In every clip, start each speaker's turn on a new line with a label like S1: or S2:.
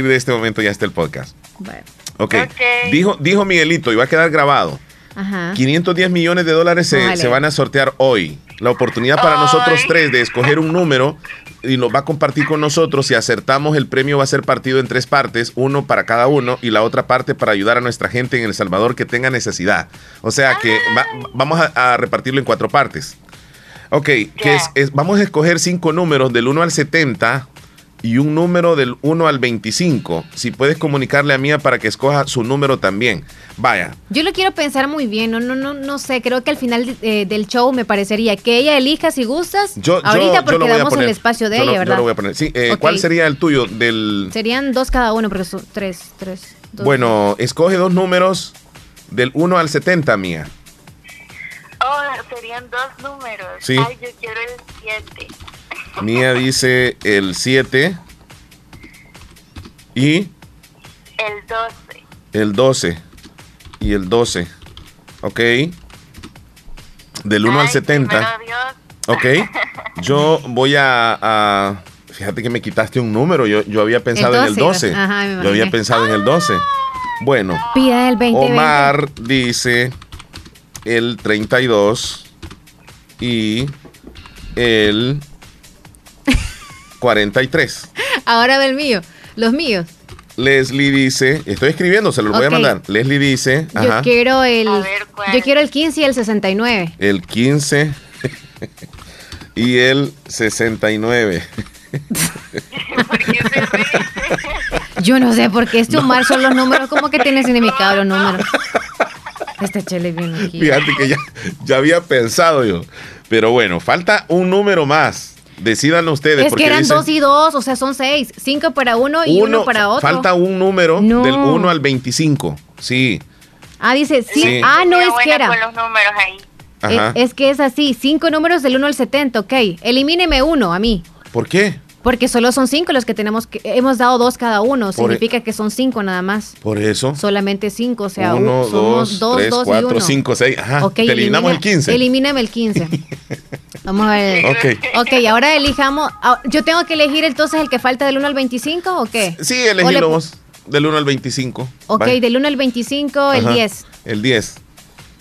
S1: de este momento ya está el podcast.
S2: Bueno.
S1: Ok.
S3: Ok.
S1: Dijo, dijo Miguelito, y va a quedar grabado.
S2: Ajá.
S1: 510 millones de dólares se,
S2: Vale.
S1: se van a sortear hoy. La oportunidad para nosotros tres de escoger un número y nos va a compartir con nosotros. Si acertamos, el premio va a ser partido en tres partes, uno para cada uno y la otra parte para ayudar a nuestra gente en El Salvador que tenga necesidad. O sea que va- vamos a, a repartirlo en cuatro partes. Ok, que es, es- vamos a escoger cinco números del 1 al 70 y un número del 1 al 25. Si puedes comunicarle a Mía para que escoja su número también. Vaya,
S2: Yo lo quiero pensar muy bien, no, no, no, no sé, creo que al final eh, del show me parecería que ella elija si gustas,
S1: Yo, yo-
S2: ahorita
S1: yo
S2: porque
S1: lo voy a
S2: damos
S1: poner.
S2: el espacio de
S1: Yo
S2: ella,
S1: lo- yo
S2: ¿verdad?
S1: lo voy a poner. Sí, eh,
S2: Ok.
S1: ¿cuál sería el tuyo? Del
S2: Serían dos cada uno, porque son tres, tres. dos.
S1: Bueno, escoge dos números del 1 al 70, Mía.
S3: Oh, serían dos números.
S1: Sí.
S3: Ay, yo quiero el 7.
S1: Mía dice el 7 y
S3: El 12.
S1: el 12. Y el 12. Ok. Del 1 al
S3: Ay,
S1: 70.
S3: primero Dios.
S1: Ok. Yo voy a, a- Fíjate que me quitaste un número. Yo, yo había pensado en el
S2: 12,
S1: 12.
S2: ajá,
S1: yo había pensado en el 12. Bueno.
S2: Pida el 20.
S1: Omar dice el 32 y el 43.
S2: Ahora ve el mío, los míos.
S1: Leslie dice, estoy escribiendo, se los voy a mandar. Leslie dice,
S2: Yo
S1: ajá,
S2: quiero el.
S3: A ver.
S2: Yo quiero el 15 y el 69.
S1: el 15 y el 69.
S3: ¿Por qué se ríe?
S2: Yo no sé por qué este Omar son los números, como que tiene significado los números. Este chele es bien aquí.
S1: Fíjate que ya, ya había pensado yo. Pero bueno, falta un número más. Decídanlo ustedes.
S2: Es que
S1: porque
S2: eran
S1: dice
S2: dos y dos, o sea, son seis. Cinco para uno y uno, para otro.
S1: Falta un número
S2: No.
S1: del 1 al 25. Sí.
S2: Ah, dice, sí.
S1: Sí.
S2: Ah, no es que era.
S3: con los números ahí.
S1: Ajá.
S2: Eh, Es que es así, cinco números del 1 al 70, ok. Elimíneme uno a mí.
S1: ¿Por qué?
S2: Porque solo son cinco los que tenemos que. Hemos dado dos cada uno.
S1: Por- e-
S2: Significa que son cinco nada más.
S1: Por eso.
S2: Solamente cinco, o sea,
S1: Uno,
S2: u- somos
S1: dos,
S2: dos,
S1: tres,
S2: dos y
S1: cuatro,
S2: uno.
S1: cinco, seis. Ajá.
S2: Ok,
S1: Te eliminamos
S2: elimina-
S1: el 15.
S2: Elimíname el 15. Vamos a ver.
S1: Ok.
S2: Ok, ahora elijamos. ah, ¿Yo tengo que elegir entonces el que falta del 1 al 25 o qué?
S1: Sí, elegílo vos. Del 1 al 25.
S2: Ok, del 1 al 25, el
S1: Ajá,
S2: 10.
S1: El 10.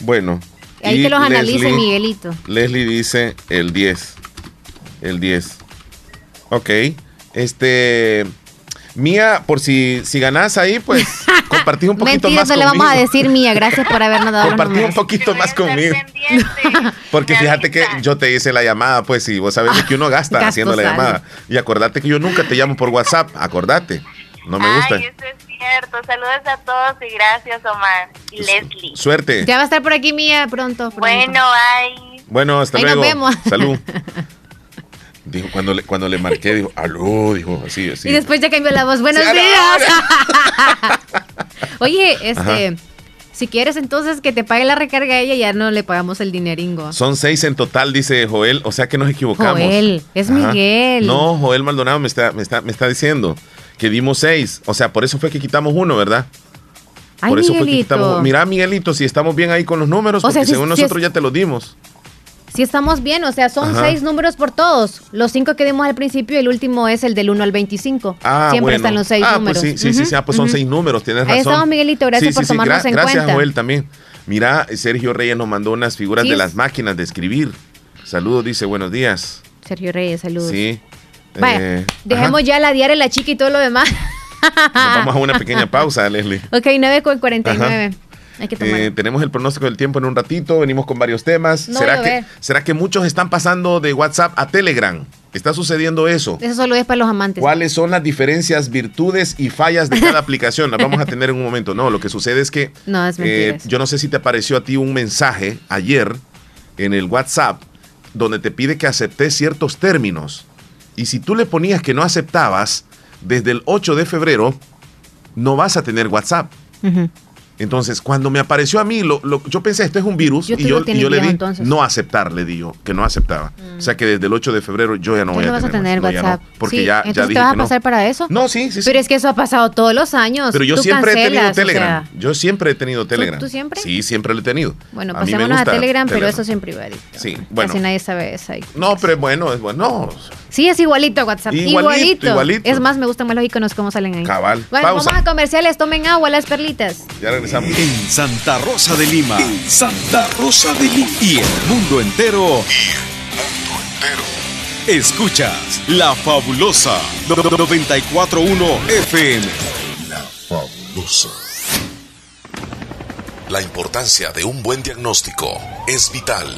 S1: Bueno.
S2: Ahí que los analice Miguelito.
S1: Leslie dice el 10. El 10. Ok. Este. Mía, por si, si ganás ahí, pues compartís un poquito
S2: Mentira,
S1: más
S2: no le vamos a decir Mía. Gracias por habernos dado
S1: Compartí un poquito más conmigo. Porque
S3: Me
S1: fíjate que yo te hice la llamada, pues, y vos sabés de que uno gasta
S2: Gasto
S1: haciendo la
S2: sale.
S1: llamada. Y acordate que yo nunca te llamo por WhatsApp, acordate. No me gusta.
S3: Ay, eso es cierto. Saludos a todos y gracias, Omar. Y Leslie.
S1: Suerte.
S2: Ya va a estar por aquí Mía pronto. pronto.
S3: Bueno, ay.
S1: Bueno, hasta
S2: Ahí nos
S1: luego.
S2: vemos.
S1: Salud. Dijo, cuando le, cuando le marqué, dijo, aló, dijo, así, así.
S2: Y después ya cambió la voz. Buenos días. Oye, este,
S1: Ajá.
S2: si quieres entonces que te pague la recarga a ella, ya no le pagamos el dineringo.
S1: Son seis en total, dice Joel, o sea que nos equivocamos.
S2: Joel, es Miguel.
S1: No, Joel Maldonado me está, me está, me está diciendo que dimos seis. O sea, por eso fue que quitamos uno, ¿verdad?
S2: Ay,
S1: por eso fue que quitamos. Mira, Miguelito, si estamos bien ahí con los números,
S2: O
S1: porque
S2: sea, si-
S1: según
S2: si
S1: nosotros
S2: es-
S1: ya te los dimos.
S2: Si estamos bien, o sea, son
S1: Ajá.
S2: seis números por todos. Los cinco que dimos al principio y el último es el del 1 al 25.
S1: Ah,
S2: Siempre
S1: bueno.
S2: están los seis
S1: ah,
S2: números.
S1: Pues sí, sí, sí, sí, ah, pues son seis números, tienes
S2: Ahí
S1: razón.
S2: estamos, Miguelito, gracias por tomarnos en
S1: gracias,
S2: cuenta.
S1: Joel, también. Mira, Sergio Reyes nos mandó unas figuras
S2: Sí,
S1: de las máquinas de escribir. Saludos, dice, buenos días.
S2: Sergio Reyes, saludos.
S1: Sí.
S2: Vaya,
S1: Eh,
S2: dejemos
S1: ajá.
S2: ya la diaria, la chica y todo lo demás.
S1: Nos vamos a una pequeña pausa, Leslie.
S2: ok, 9 con 49. Hay que tomar.
S1: Eh, tenemos el pronóstico del tiempo en un ratito, venimos con varios temas.
S2: No
S1: ¿Será, que,
S2: ver.
S1: ¿Será que muchos están pasando de WhatsApp a Telegram? ¿Está sucediendo eso?
S2: Eso solo es para los amantes.
S1: ¿Cuáles son las diferencias, virtudes y fallas de cada aplicación? Las vamos a tener en un momento. No, lo que sucede es que
S2: No, es
S1: eh, yo no sé si te apareció a ti un mensaje ayer en el WhatsApp donde te pide que aceptes ciertos términos. Y si tú le ponías que no aceptabas, desde el 8 de febrero no vas a tener WhatsApp.
S2: Ujú.
S1: Entonces, cuando me apareció a mí, lo, lo- yo pensé, esto es un virus,
S2: Yo
S1: y
S2: tú
S1: yo, y yo le di
S2: entonces.
S1: no aceptar, le di yo, que no aceptaba. O sea que desde el 8 de febrero yo ya no
S2: Ya
S1: voy
S2: no
S1: a
S2: vas a
S1: tener,
S2: tener
S1: no, ya no,
S2: WhatsApp.
S1: porque
S2: Sí,
S1: ya, ya
S2: entonces
S1: dije
S2: te vas a
S1: que
S2: pasar para eso.
S1: No, sí, sí, sí.
S2: Pero es que eso ha pasado todos los años.
S1: Pero yo
S2: Tú
S1: siempre he tenido
S2: cancelas, o
S1: Telegram.
S2: sea,
S1: yo siempre he tenido Telegram.
S2: tú siempre?
S1: Sí, siempre lo he tenido.
S2: bueno, pasémonos a
S1: gusta
S2: Telegram, pero eso siempre privadito.
S1: Sí, bueno.
S2: Casi nadie sabe eso. ahí.
S1: No, pero es bueno, es bueno.
S2: Sí, es igualito WhatsApp. Igualito, igualito. Es más, me gustan más los iconos como salen ahí.
S4: Cabal.
S2: Bueno, vamos a comerciales. Tomen agua, las perlitas.
S4: Ya regresamos.
S5: En Santa Rosa de Lima. Santa Rosa de Lima. Y el mundo entero. Y el mundo entero. Escuchas La Fabulosa 941 FM. La Fabulosa.
S1: La importancia de un buen diagnóstico es vital.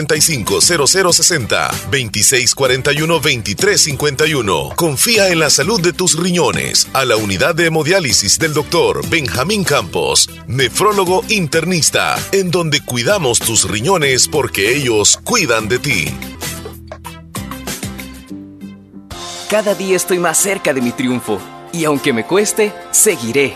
S1: 7745-0060, 2641-2351. Confía en la salud de tus riñones a la unidad de hemodiálisis del doctor Benjamín Campos, nefrólogo internista, en donde cuidamos tus riñones porque ellos cuidan de ti.
S6: Cada día estoy más cerca de mi triunfo y aunque me cueste, seguiré,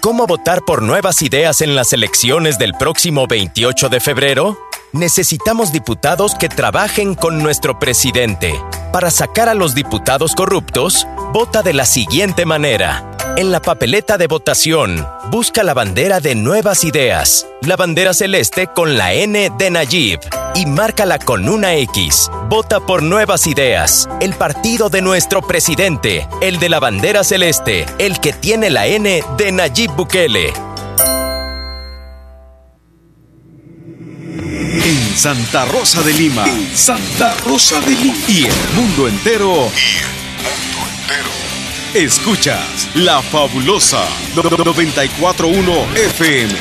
S7: ¿Cómo votar por nuevas ideas en las elecciones del próximo 28 de febrero? necesitamos diputados que trabajen con nuestro presidente. Para sacar a los diputados corruptos, vota de la siguiente manera. En la papeleta de votación, busca la bandera de Nuevas Ideas, la bandera celeste con la N de Nayib y márcala con una X. Vota por Nuevas Ideas, el partido de nuestro presidente, el de la bandera celeste, el que tiene la N de Nayib Bukele.
S5: En Santa Rosa de Lima. Santa Rosa de Lima. Y el mundo entero. Y el mundo entero. Escuchas La Fabulosa 941 FM.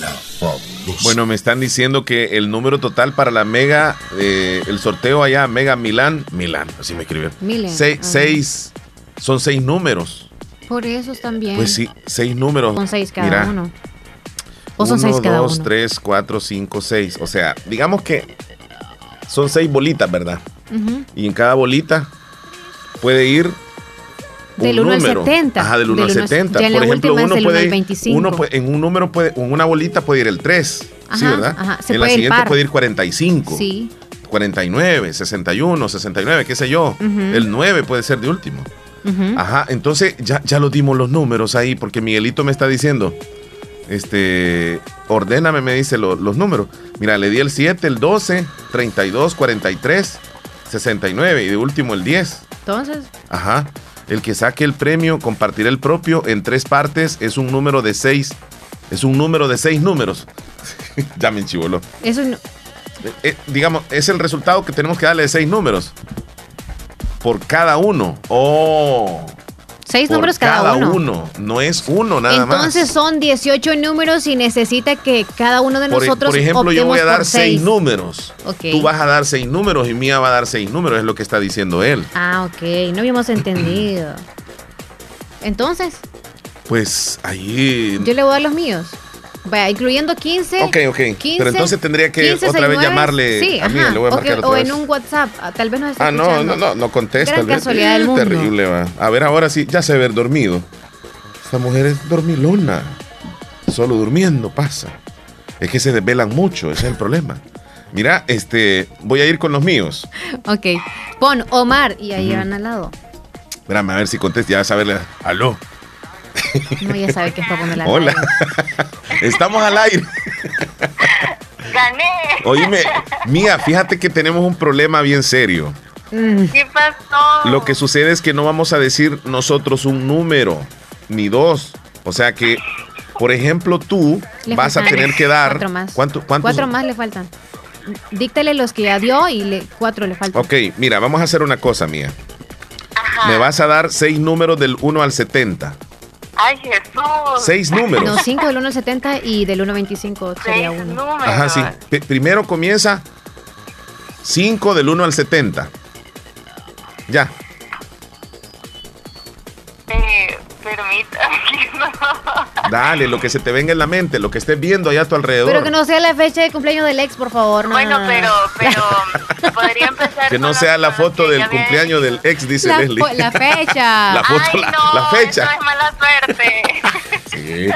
S5: La
S4: Fabulosa. Bueno, me están diciendo que el número total para la Mega, eh, el sorteo allá, Mega Milán, Milán, así me escribió. Milan. seis, son seis números.
S2: Por eso también.
S4: Pues sí, seis números.
S2: Son seis cada uno.
S4: ¿O son seis cada dos, tres, cuatro, cinco, seis. O sea, digamos que son seis bolitas, ¿verdad? Y en cada bolita puede ir
S2: Del 1 al 70.
S1: Ajá, del 1 al
S2: Del uno-
S1: 70.
S2: ya en
S1: Por ejemplo, uno
S2: del 1 al
S1: puede,
S2: 25.
S1: uno puede- en un número puede, en una bolita puede ir el 3, ¿sí,
S2: Ajá,
S1: verdad?
S2: ajá, se
S1: en la
S2: puede
S1: siguiente
S2: par.
S1: puede ir 45,
S2: Sí.
S1: 49, 61, 69, qué sé yo. El 9 puede ser de último. Ajá, entonces ya, ya lo dimos los números ahí, porque Miguelito me está diciendo, este, ordéname, me dice lo- los números. Mira, le di el 7, el 12, 32, 43, 69 y de último el 10.
S2: Entonces,
S1: Ajá. El que saque el premio compartirá el propio en tres partes. Es un número de seis. Es un número de seis números. ya me enchivoló.
S2: eso no-
S1: Eh, eh, digamos, es el resultado que tenemos que darle de seis números. Por cada uno. Oh.
S2: Seis
S1: por
S2: números cada, uno.
S1: No es uno nada
S2: Entonces
S1: más.
S2: son 18 números y necesita que cada uno de
S1: Por, e-
S2: nosotros
S1: por ejemplo, yo voy a dar seis
S2: seis.
S1: números. Tú vas a dar seis números y Mía va a dar seis números, es lo que está diciendo él.
S2: Ah, ok, no habíamos entendido. Entonces,
S1: Pues ahí.
S2: yo le voy a dar los míos. Vaya, incluyendo 15.
S1: Ok, ok.
S2: 15,
S1: Pero entonces tendría que
S2: 15,
S1: otra vez
S2: 69,
S1: llamarle
S2: sí,
S1: a mí,
S2: ajá.
S1: le voy a
S2: O
S1: marcar otra
S2: o
S1: vez.
S2: en un WhatsApp, ah, tal vez nos está
S1: Ah, no, no, no, no contesta.
S2: Gran casualidad del mundo.
S1: Terrible, va. A ver, ahora sí, ya se ve dormido. Esta mujer es dormilona. Solo durmiendo pasa. Es que se desvelan mucho, ese es el problema. Mira, este, voy a ir con los míos.
S2: Ok, pon Omar y ahí van al lado.
S1: Espérame, a ver si contesta, ya a verle. Aló.
S2: No, ya sabe que es para poner la
S1: Hola. Estamos al aire.
S3: Gané.
S1: Oíme, Mía, fíjate que tenemos un problema bien serio.
S3: ¿Qué pasó?
S1: Lo que sucede es que no vamos a decir nosotros un número, ni dos. O sea que, por ejemplo, tú
S2: Le
S1: vas a tener que dar.
S2: Cuatro más.
S1: ¿Cuánto, cuántos?
S2: Cuatro más le faltan. Díctale los que ya dio y le, cuatro le faltan.
S1: Ok, mira, vamos a hacer una cosa, Mía. Me vas a dar seis números del 1 al 70.
S3: Ay, Jesús.
S1: Seis números.
S2: No, cinco del 1 al 70 y del 1 al 25 sería
S3: Seis
S2: uno.
S3: números.
S1: Ajá, sí. P- primero comienza 5 del 1 al 70. Ya.
S3: Permítame.
S1: Dale, lo que se te venga en la mente, lo que estés viendo allá a tu alrededor.
S2: Pero que no sea la fecha de cumpleaños del ex, por favor. No,
S3: Bueno,
S2: no, no.
S3: pero, pero podría empezar
S1: Que no sea la foto del cumpleaños del ex, dice
S2: La
S1: Leslie.
S2: la fecha.
S1: la foto,
S3: Ay,
S1: la,
S3: no,
S1: la fecha.
S3: Eso es mala suerte.
S1: Sí.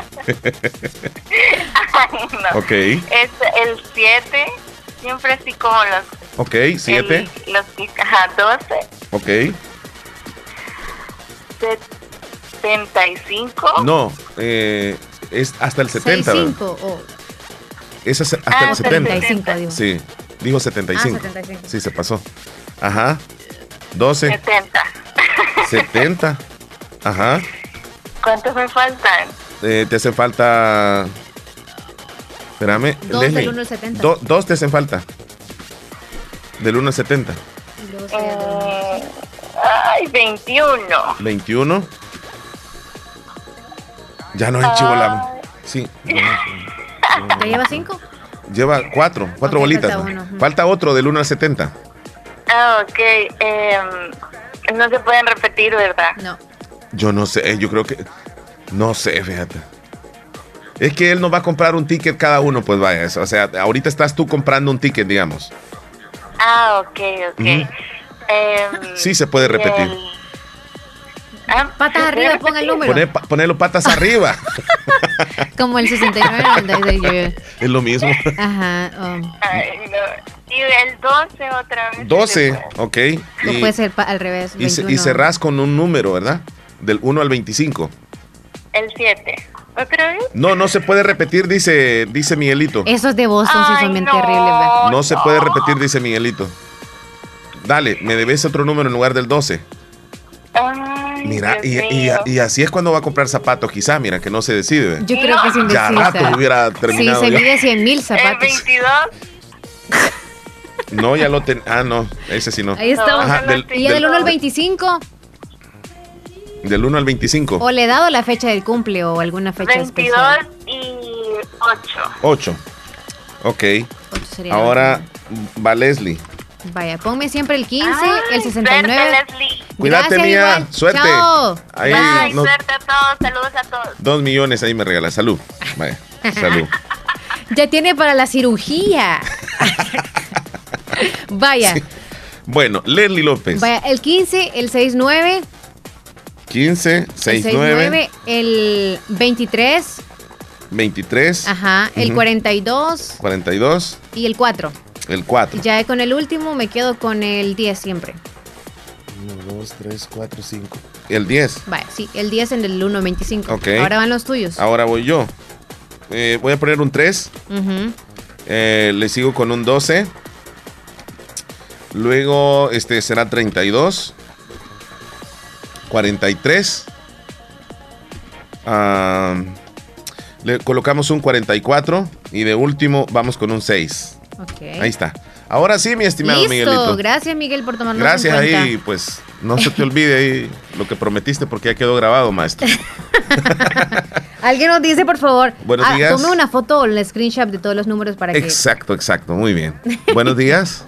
S3: Ay, no.
S1: ok,
S3: Es el 7. Siempre así como los.
S1: ok, 7.
S3: el- los ajá, 12.
S1: Ok.
S3: 75.
S1: No, eh, es hasta el 70. ¿verdad?
S2: 65 o
S1: Es hasta hasta
S3: Ah,
S1: el 70.
S2: 75, digo.
S1: Sí, dijo 75.
S2: Ah, 75.
S1: Sí, se pasó. Ajá. 12,
S3: 70.
S1: 70. Ajá.
S3: ¿Cuántos me faltan?
S1: Eh, te hace falta. Espérame,
S2: Dos
S1: Leslie.
S2: del 1 al 70.
S1: Do- dos te hacen falta. Del 1 al 70.
S2: y luego.
S3: Eh, ay, 21.
S1: 21. Ya no enchivolamos. Sí.
S2: ¿Te lleva 5?
S1: Lleva cuatro, cuatro bolitas.
S2: falta
S1: ¿no?
S2: uno.
S1: Falta otro del 1 al 70.
S3: Ah, ok. em, no se pueden repetir, ¿verdad?
S2: No.
S1: Yo no sé, yo creo que. No sé, fíjate. Es que él nos va a comprar un ticket cada uno, pues vaya. O sea, ahorita estás tú comprando un ticket, digamos.
S3: Ah, ok, ok. Em,
S1: Sí se puede repetir.
S3: el- Ah,
S2: Patas
S3: ¿se
S2: arriba, ponga el número.
S1: Poner, ponerlo patas arriba.
S2: Como el 69, 96.
S1: es lo mismo.
S2: Ajá. um,
S3: Ay, no. Y el 12 otra vez.
S1: 12, ok.
S2: o
S1: Y,
S2: puede ser al revés.
S1: y, ce-
S2: 21.
S1: y cerrás con un número, ¿verdad? Del 1 al 25.
S3: El 7. ¿Otra vez?
S1: No, no se puede repetir, dice, dice Miguelito.
S2: Esos de Boston sí
S3: Ay,
S2: son bien
S3: no.
S2: terribles. ¿verdad?
S1: No se puede repetir, dice Miguelito. Dale, me debes otro número en lugar del 12.
S3: Ay,
S1: Mira, y, y- y así es cuando va a comprar zapatos, quizá, mira, que no se decide.
S2: Yo creo que es indecisa.
S1: Ya rato hubiera
S2: Sí,
S1: terminado.
S2: se
S1: ya.
S2: mide 100 mil
S3: El
S2: zapatos.
S3: 22.
S1: No, ya lo ten. Ah, no, ese sí no.
S2: Ahí estamos.
S1: Ajá, del,
S2: ¿Y ya del 1 al
S1: del,
S2: 25?
S1: del 1 al 25.
S2: ¿O le he dado la fecha del cumple o alguna fecha
S3: 22
S2: especial?
S3: y 8.
S1: 8. Ok. Ahora va Leslie.
S2: Vaya, ponme siempre el 15,
S3: Ay,
S2: el 69.
S3: Suerte, Leslie.
S1: Cuídate,
S2: Gracias,
S1: mía.
S2: igual.
S1: Suerte.
S2: Chao.
S1: Ahí,
S3: Bye,
S1: no-
S3: suerte a todos. Saludos a todos.
S1: dos millones ahí me regala. Salud. Vaya. Salud.
S2: Ya tiene para la cirugía. Vaya,
S1: Sí. Bueno, Leslie López.
S2: vaya, el 15, el 69,
S1: 15,
S2: El
S1: 69,
S2: 69, el 23,
S1: 23,
S2: ajá, el
S1: Ujú.
S2: 42
S1: 42,
S2: y el 4.
S1: El 4.
S2: Ya con el último me quedo con el 10 siempre.
S1: 1, 2, 3, 4, 5. El 10.
S2: Vaya, sí, el 10 en el 1.25.
S1: Ok.
S2: Ahora van los tuyos.
S1: Ahora voy yo. Eh, voy a poner un 3.
S2: Ujú.
S1: Eh, le sigo con un 12. Luego este será 32. 43. Ah, le colocamos un 44. Y de último vamos con un 6.
S2: Ok.
S1: Ahí está. Ahora sí, mi estimado
S2: Listo.
S1: Miguelito.
S2: Gracias, Miguel, por tomarnos
S1: Gracias
S2: en cuenta.
S1: ahí, pues no se te olvide ahí lo que prometiste porque ya quedó grabado, maestro.
S2: Alguien nos dice, por favor,
S1: Buenos
S2: ah,
S1: días.
S2: tome una foto o el screenshot de todos los números para que...
S1: Exacto, exacto, muy bien. Buenos días.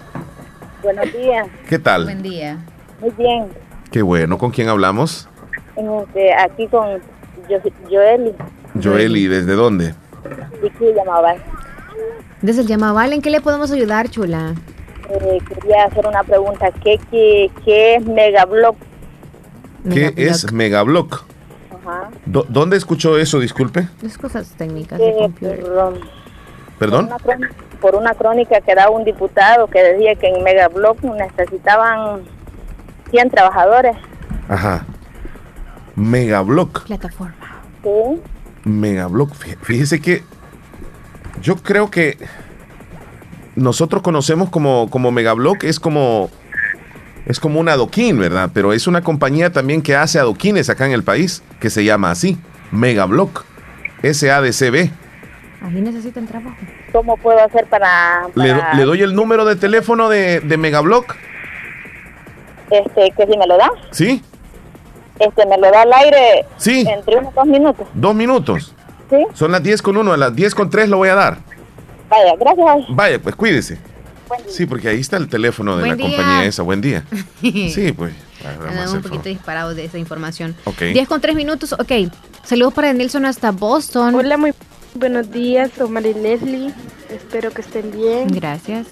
S8: Buenos días,
S1: ¿Qué tal?
S2: Buen día.
S8: muy bien.
S1: Qué bueno, ¿con quién hablamos?
S8: Este, aquí con yo, Joeli,
S1: Joeli, ¿desde dónde?
S8: y que llamaba.
S2: Desde el Llamaval, ¿en qué le podemos ayudar, chula?
S8: Eh, quería hacer una pregunta. ¿Qué, qué, qué es Megablock?
S1: ¿Qué es Megablock?
S8: Ajá.
S1: ¿Dónde escuchó eso, disculpe?
S2: Es cosas técnicas de
S8: Eh,
S2: computer.
S1: ¿Perdón?
S8: una crón- por una crónica que daba un diputado que decía que en Megablock necesitaban 100 trabajadores.
S1: Ajá. Megablock.
S2: Plataforma.
S8: Sí.
S1: Megablock. Fí- Fíjese que yo creo que nosotros conocemos como, como Megablock, es como, es como un adoquín, ¿verdad? Pero es una compañía también que hace adoquines acá en el país, que se llama así, Megablock. SADCB.
S2: Ahí necesitan trabajo.
S8: ¿Cómo puedo hacer para,
S1: Le, do-
S8: para,
S1: le doy el número de teléfono de, de Megablock,
S8: este, que si me lo da?
S1: ¿sí?
S8: Este, me lo da al aire
S1: Sí.
S8: entre unos dos minutos.
S1: Dos minutos.
S8: Sí.
S1: Son las 10 con 1, a las 10 con 3 lo voy a dar.
S8: Vaya, gracias.
S1: Vaya, pues cuídese. Sí, porque ahí está el teléfono de
S2: Buen
S1: la
S2: día.
S1: compañía esa. Buen día. Sí, pues. vamos a
S2: Andan
S1: hacer
S2: un poquito disparados de esa información.
S1: Ok.
S2: 10 con 3 minutos, ok. Saludos para Nelson hasta Boston.
S9: Hola, muy buenos días, Omar y Leslie. Espero que estén bien.
S2: Gracias.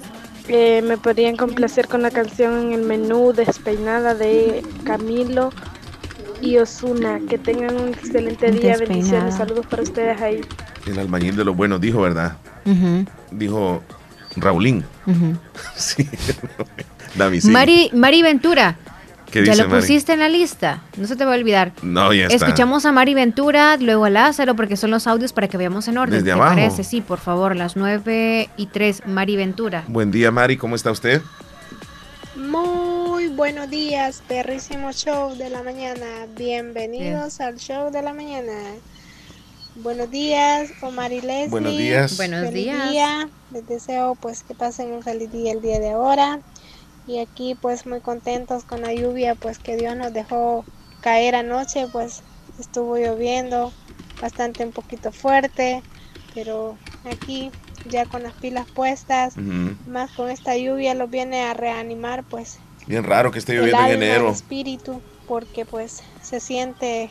S9: Eh, me podrían complacer con la canción en el menú Despeinada de Camilo y Osuna. Que tengan un excelente día. Bendiciones. Saludos para ustedes ahí.
S1: El albañil de los buenos dijo, ¿verdad? Dijo Raulín. Sí. Dami, sí.
S2: Mari, Mari Ventura.
S1: ¿Qué
S2: ya
S1: dice
S2: lo
S1: Mari?
S2: pusiste en la lista. No se te va a olvidar.
S1: No, ya está.
S2: Escuchamos a Mari Ventura, luego a Lázaro, porque son los audios para que veamos en orden.
S1: Desde
S2: ¿Te
S1: abajo.
S2: parece? Sí, por favor, las 9 y 3, Mari Ventura.
S1: Buen día, Mari. ¿Cómo está usted?
S10: Muy buenos días, perrísimo show de la mañana. Bienvenidos al show de la mañana. Buenos días, Omar y Leslie.
S1: Buenos días.
S2: Buenos días.
S10: día. Les deseo pues que pasen un feliz día el día de ahora. Y aquí pues muy contentos con la lluvia pues que Dios nos dejó caer anoche, pues estuvo lloviendo bastante un poquito fuerte, pero aquí ya con las pilas puestas, más con esta lluvia los viene a reanimar pues
S1: Bien raro que esté lloviendo en
S10: alma, el
S1: enero.
S10: espíritu, porque pues se siente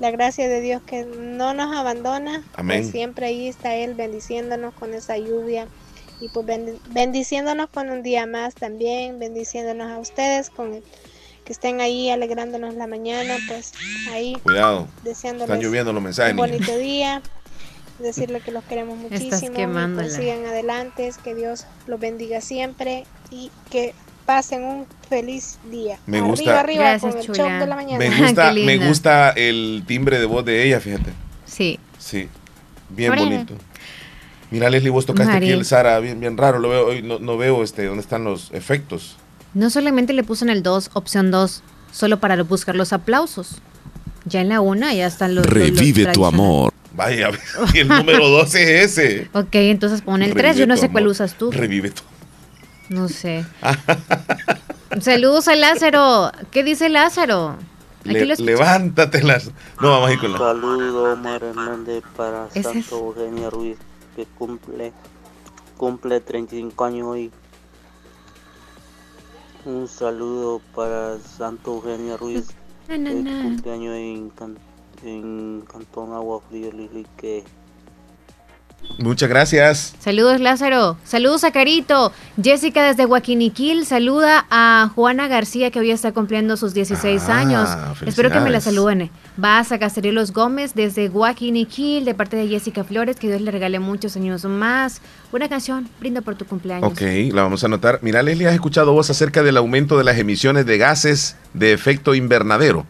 S10: la gracia de Dios que no nos abandona,
S1: Amén.
S10: pues siempre ahí está Él bendiciéndonos con esa lluvia y pues bendi- bendiciéndonos con un día más también, bendiciéndonos a ustedes con el- que estén ahí alegrándonos la mañana, pues ahí
S1: Cuidado.
S10: deseándoles
S1: Están lloviendo los mensajes,
S10: un
S1: niña.
S10: bonito día, decirle que los queremos muchísimo, pues sigan adelante, que Dios los bendiga siempre y que pasen un feliz día.
S1: Me
S10: arriba,
S1: gusta.
S10: arriba
S2: Gracias,
S10: con el
S2: chula.
S10: show de la mañana.
S1: Me gusta, me gusta el timbre de voz de ella, fíjate.
S2: Sí.
S1: Sí. Bien
S2: Órale.
S1: bonito. Mira, Leslie, vos tocaste
S2: Mari.
S1: aquí el Sara, bien, bien raro. Lo veo, hoy no, no veo este, dónde están los efectos.
S2: No solamente le puse en el 2, opción 2, solo para buscar los aplausos. Ya en la 1 ya están los. los- los
S11: Revive tu amor.
S1: Vaya, y el número 12 es ese.
S2: Ok, entonces pon el 3, yo
S1: Revive
S2: no sé cuál
S1: amor.
S2: usas tú.
S1: Revive tu
S2: No sé. Saludos a Lázaro. ¿Qué dice Lázaro?
S1: Le- levántate las. No, vamos a ir con la.
S12: Saludo Omar Hernández para
S2: Ese es-
S12: Eugenia Ruiz que cumple cumple 35 años hoy. Un saludo para Santa Eugenia Ruiz que
S2: na.
S12: cumpleaños en, en Cantón Agua Fría Lili que
S1: Muchas gracias.
S2: Saludos Lázaro, saludos a Carito, Jessica desde Guaquiniquil, saluda a Juana García que hoy está cumpliendo sus 16
S1: Ah,
S2: años. Espero que me la saluden. Vas a Caceriolos Gómez desde Guaquiniquil de parte de Jessica Flores, que Dios le regale muchos años más. Una canción, brinda por tu cumpleaños.
S1: Ok, la vamos a anotar. Mira, Leslie, ¿has escuchado vos acerca del aumento de las emisiones de gases de efecto invernadero?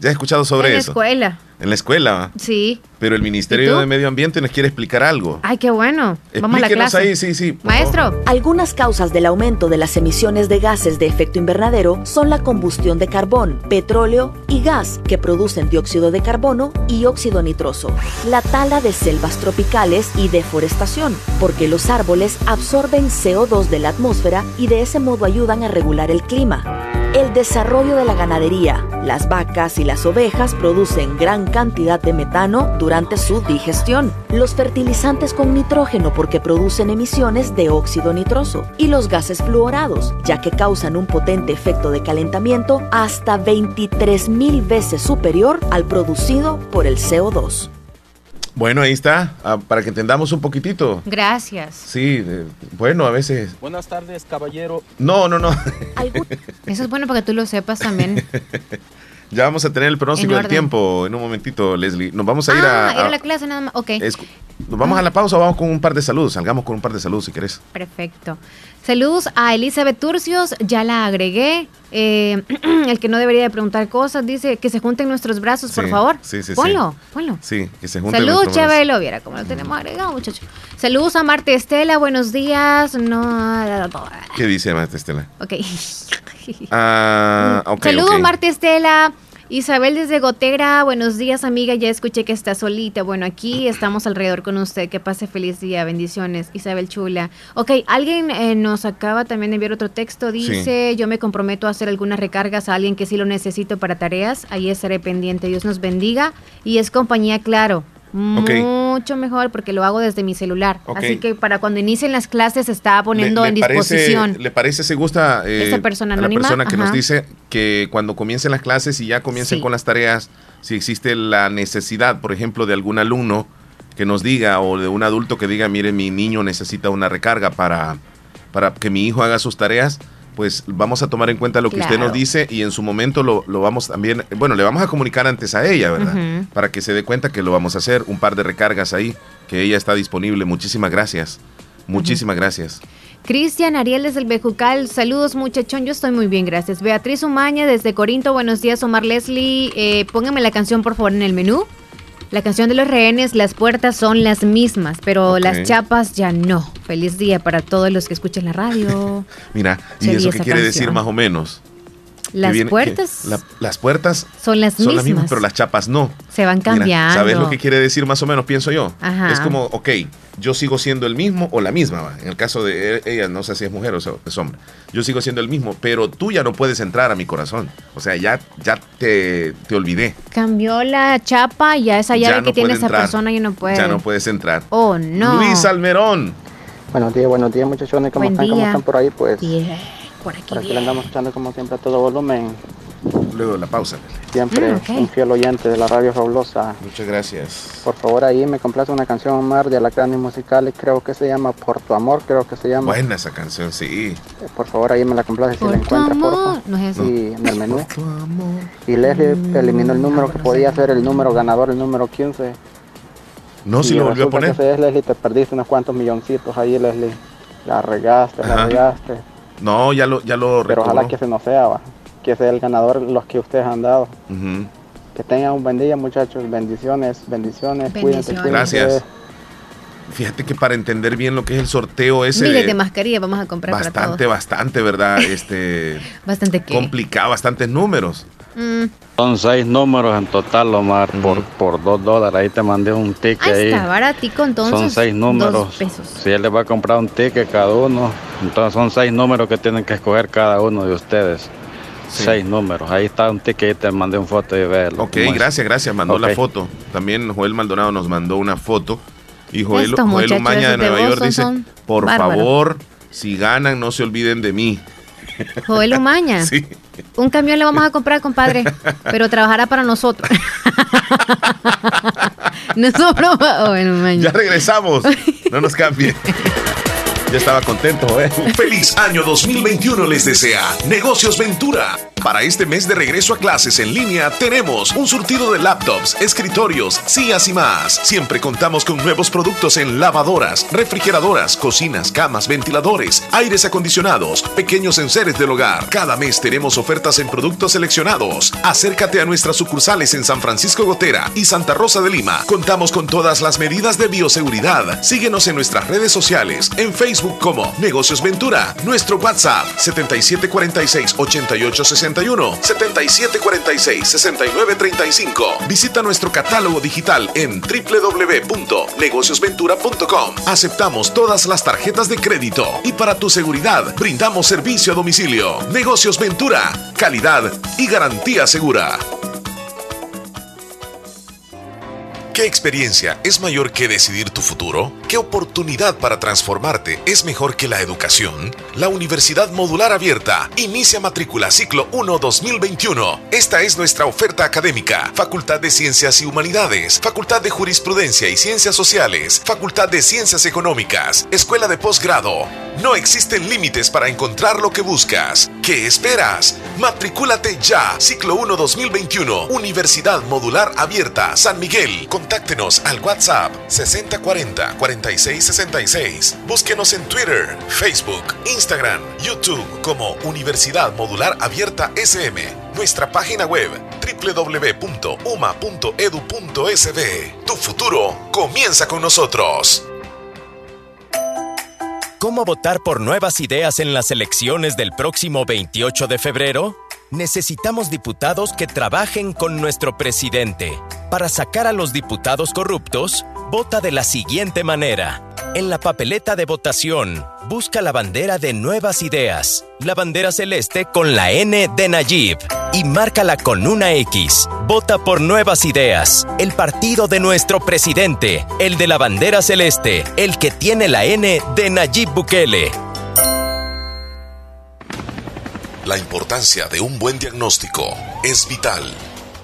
S1: ¿Ya has escuchado sobre
S2: en la
S1: eso?
S2: escuela,
S1: En la escuela.
S2: sí.
S1: Pero el
S2: ¿Y
S1: Ministerio de Medio Ambiente nos quiere explicar algo.
S2: Ay, qué bueno. Vamos a la
S1: Explíquenos
S2: clase.
S1: ahí, sí, sí.
S2: Maestro.
S13: Algunas causas del aumento de las emisiones de gases de efecto invernadero son la combustión de carbón, petróleo y gas que producen dióxido de carbono y óxido nitroso, la tala de selvas tropicales y deforestación, porque los árboles absorben CO2 de la atmósfera y de ese modo ayudan a regular el clima. El desarrollo de la ganadería. Las vacas y las ovejas producen gran cantidad de metano durante su digestión. Los fertilizantes con nitrógeno porque producen emisiones de óxido nitroso. Y los gases fluorados, ya que causan un potente efecto de calentamiento hasta 23 mil veces superior al producido por el CO2.
S1: Bueno, ahí está, ah, para que entendamos un poquitito.
S2: Gracias.
S1: Sí, bueno, a veces...
S14: Buenas tardes, caballero.
S1: No, no, no.
S2: Eso es bueno para que tú lo sepas también.
S1: ya vamos a tener el pronóstico del tiempo en un momentito, Leslie. Nos vamos a ir
S2: ah,
S1: a...
S2: era
S1: a-
S2: la clase nada más. Ok.
S1: ¿Nos vamos a la pausa o vamos con un par de saludos? Salgamos con un par de saludos si querés.
S2: Perfecto. Saludos a Elizabeth Turcios, ya la agregué. Eh, el que no debería de preguntar cosas dice que se junten nuestros brazos, por
S1: Sí,
S2: favor.
S1: sí, sí, sí.
S2: ponlo, ponlo.
S1: Sí, que se junten
S2: Saludos,
S1: nuestros brazos.
S2: Chabelo. Viera cómo lo tenemos agregado, muchacho. Saludos a Marta Estela, buenos días. No.
S1: ¿Qué dice Marta Estela?
S2: Ok.
S1: Ah, ok,
S2: Saludos,
S1: ok.
S2: Marta Estela. Isabel desde Gotera, buenos días amiga, ya escuché que está solita. Bueno, aquí estamos alrededor con usted, que pase feliz día, bendiciones. Isabel Chula. Ok, alguien eh, nos acaba también de enviar otro texto, dice, yo me comprometo a hacer algunas recargas a alguien que sí lo necesito para tareas, ahí estaré pendiente, Dios nos bendiga. Y es compañía, claro. Mucho mejor porque lo hago desde mi celular. Así que para cuando inicien las clases se está poniendo en disposición.
S1: ¿Le parece, se gusta eh,
S2: Esta persona
S1: a la persona que nos dice que cuando comiencen las clases y ya comiencen
S2: Sí.
S1: con las tareas, si existe la necesidad, por ejemplo, de algún alumno que nos diga o de un adulto que diga, mire, mi niño necesita una recarga para, para que mi hijo haga sus tareas, pues vamos a tomar en cuenta lo que usted nos dice y en su momento lo, lo vamos también, bueno, le vamos a comunicar antes a ella, ¿verdad? Para que se dé cuenta que lo vamos a hacer, un par de recargas ahí, que ella está disponible. Muchísimas gracias. Muchísimas gracias.
S2: Cristian Ariel desde el Bejucal, saludos muchachón, yo estoy muy bien, gracias. Beatriz Umaña desde Corinto, buenos días Omar Leslie, eh, póngame la canción por favor en el menú. La canción de los rehenes, las puertas son las mismas, pero las chapas ya no. Feliz día para todos los que escuchan la radio.
S1: Mira, ¿y
S2: Sería
S1: eso qué quiere
S2: canción.
S1: decir más o menos?
S2: Las
S1: viene-
S2: puertas
S1: la- las puertas
S2: son las
S1: son las mismas,
S2: mismas,
S1: pero las chapas no.
S2: se van
S1: Mira,
S2: cambiando.
S1: ¿Sabes lo que quiere decir más o menos, pienso yo?
S2: Ajá.
S1: Es como, ok, yo sigo siendo el mismo o la misma. va. En el caso de e- ella, no sé si es mujer o es hombre. Yo sigo siendo el mismo, pero tú ya no puedes entrar a mi corazón. O sea, ya, ya te, te olvidé.
S2: Cambió la chapa, ya esa
S1: Ya
S2: llave
S1: no
S2: que tiene esa
S1: entrar.
S2: persona ya no puede.
S1: Ya no puedes entrar.
S2: Oh, no.
S1: Luis Almerón.
S15: Buenos días, buenos días muchachones, ¿cómo
S2: Buen
S15: están? ¿Cómo
S2: día.
S15: están por ahí? Pues
S2: Bien, por aquí.
S15: por aquí le andamos escuchando como siempre a todo volumen.
S1: Luego de la pausa.
S15: Siempre
S2: Mm,
S15: un fiel oyente de la radio fabulosa.
S1: Muchas gracias.
S15: Por favor ahí me complace una canción Omar de Alacranes Musicales, creo que se llama Por tu amor, creo que se llama.
S1: Buena esa canción, sí.
S15: Eh, Por favor ahí me la complace si
S2: Por
S15: la
S2: tu
S15: encuentra,
S2: amor.
S15: porfa.
S2: No es eso.
S15: Y en el menú. Y Leslie eliminó el número que podía ser el número ganador, el número 15.
S1: No, si lo volvió a poner.
S15: Que es, Leslie, te perdiste unos cuantos milloncitos ahí, Leslie. La regaste, la regaste.
S1: No, ya lo, ya lo
S15: Pero ojalá que ese no sea, va. que sea el ganador los que ustedes han dado. Que tengan un buen día, muchachos. Bendiciones, bendiciones. Cuídense,
S2: Bendiciones.
S15: cuídense.
S1: Gracias. Fíjate que para entender bien lo que es el sorteo ese
S2: Miles
S1: de-
S2: de mascarilla vamos a comprar para
S1: bastante,
S2: todos.
S1: bastante, ¿verdad? Este
S2: Bastante qué.
S1: complicado, bastantes números.
S2: Mm,
S16: Son seis números en total, Omar, por, por dos dólares. Ahí te mandé un ticket
S2: ahí
S16: ahí.
S2: está, baratico entonces.
S16: son seis
S2: Dos
S16: números.
S2: pesos.
S16: Si él le va a comprar un ticket cada uno, entonces son seis números que tienen que escoger cada uno de ustedes. Seis números. Ahí está un ticket y te mandé un foto y verlo.
S1: Ok, gracias, gracias. Mandó la foto. También Joel Maldonado nos mandó una foto. Y Joel, Joel Umaña de Nueva York dice, por
S2: bárbaros".
S1: favor, si ganan, no se olviden de mí.
S2: Joel Umaña.
S1: Sí.
S2: Un camión le vamos a comprar, compadre, pero trabajará para nosotros. No sobró. Bueno, mañana.
S17: Ya regresamos. No nos cambien. Ya estaba contento, ¿eh?
S1: Feliz año 2021 les desea Negocios Ventura. Para este mes de regreso a clases en línea tenemos un surtido de laptops, escritorios, sillas y más. Siempre contamos con nuevos productos en lavadoras, refrigeradoras, cocinas, camas, ventiladores, aires acondicionados, pequeños enseres del hogar. Cada mes tenemos ofertas en productos seleccionados. Acércate a nuestras sucursales en San Francisco Gotera y Santa Rosa de Lima. Contamos con todas las medidas de bioseguridad. Síguenos en nuestras redes sociales, en Facebook como Negocios Ventura, nuestro WhatsApp 7746 8860 7746-6935. Visita nuestro catálogo digital en www.negociosventura.com. Aceptamos todas las tarjetas de crédito y para tu seguridad brindamos servicio a domicilio. Negocios Ventura, calidad y garantía segura. ¿Qué experiencia es mayor que decidir tu futuro? ¿Qué oportunidad para transformarte es mejor que la educación? La Universidad Modular Abierta inicia matrícula ciclo 1 2021. Esta es nuestra oferta académica. Facultad de Ciencias y Humanidades, Facultad de Jurisprudencia y Ciencias Sociales, Facultad de Ciencias Económicas, Escuela de Posgrado. No existen límites para encontrar lo que buscas. ¿Qué esperas? Matricúlate ya. Ciclo 1 2021. Universidad Modular Abierta San Miguel. Contáctenos al WhatsApp 6040 4666. Búsquenos en Twitter, Facebook, Instagram, YouTube como Universidad Modular Abierta SM. Nuestra página web www.uma.edu.sb. Tu futuro comienza con nosotros.
S7: ¿Cómo votar por nuevas ideas en las elecciones del próximo 28 de febrero? Necesitamos diputados que trabajen con nuestro presidente. Para sacar a los diputados corruptos, vota de la siguiente manera. En la papeleta de votación, busca la bandera de Nuevas Ideas, la bandera celeste con la N de Nayib y márcala con una X. Vota por Nuevas Ideas, el partido de nuestro presidente, el de la bandera celeste, el que tiene la N de Nayib Bukele.
S1: La importancia de un buen diagnóstico es vital.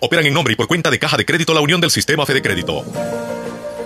S18: operan en nombre y por cuenta de Caja de Crédito La Unión del Sistema Fede Crédito.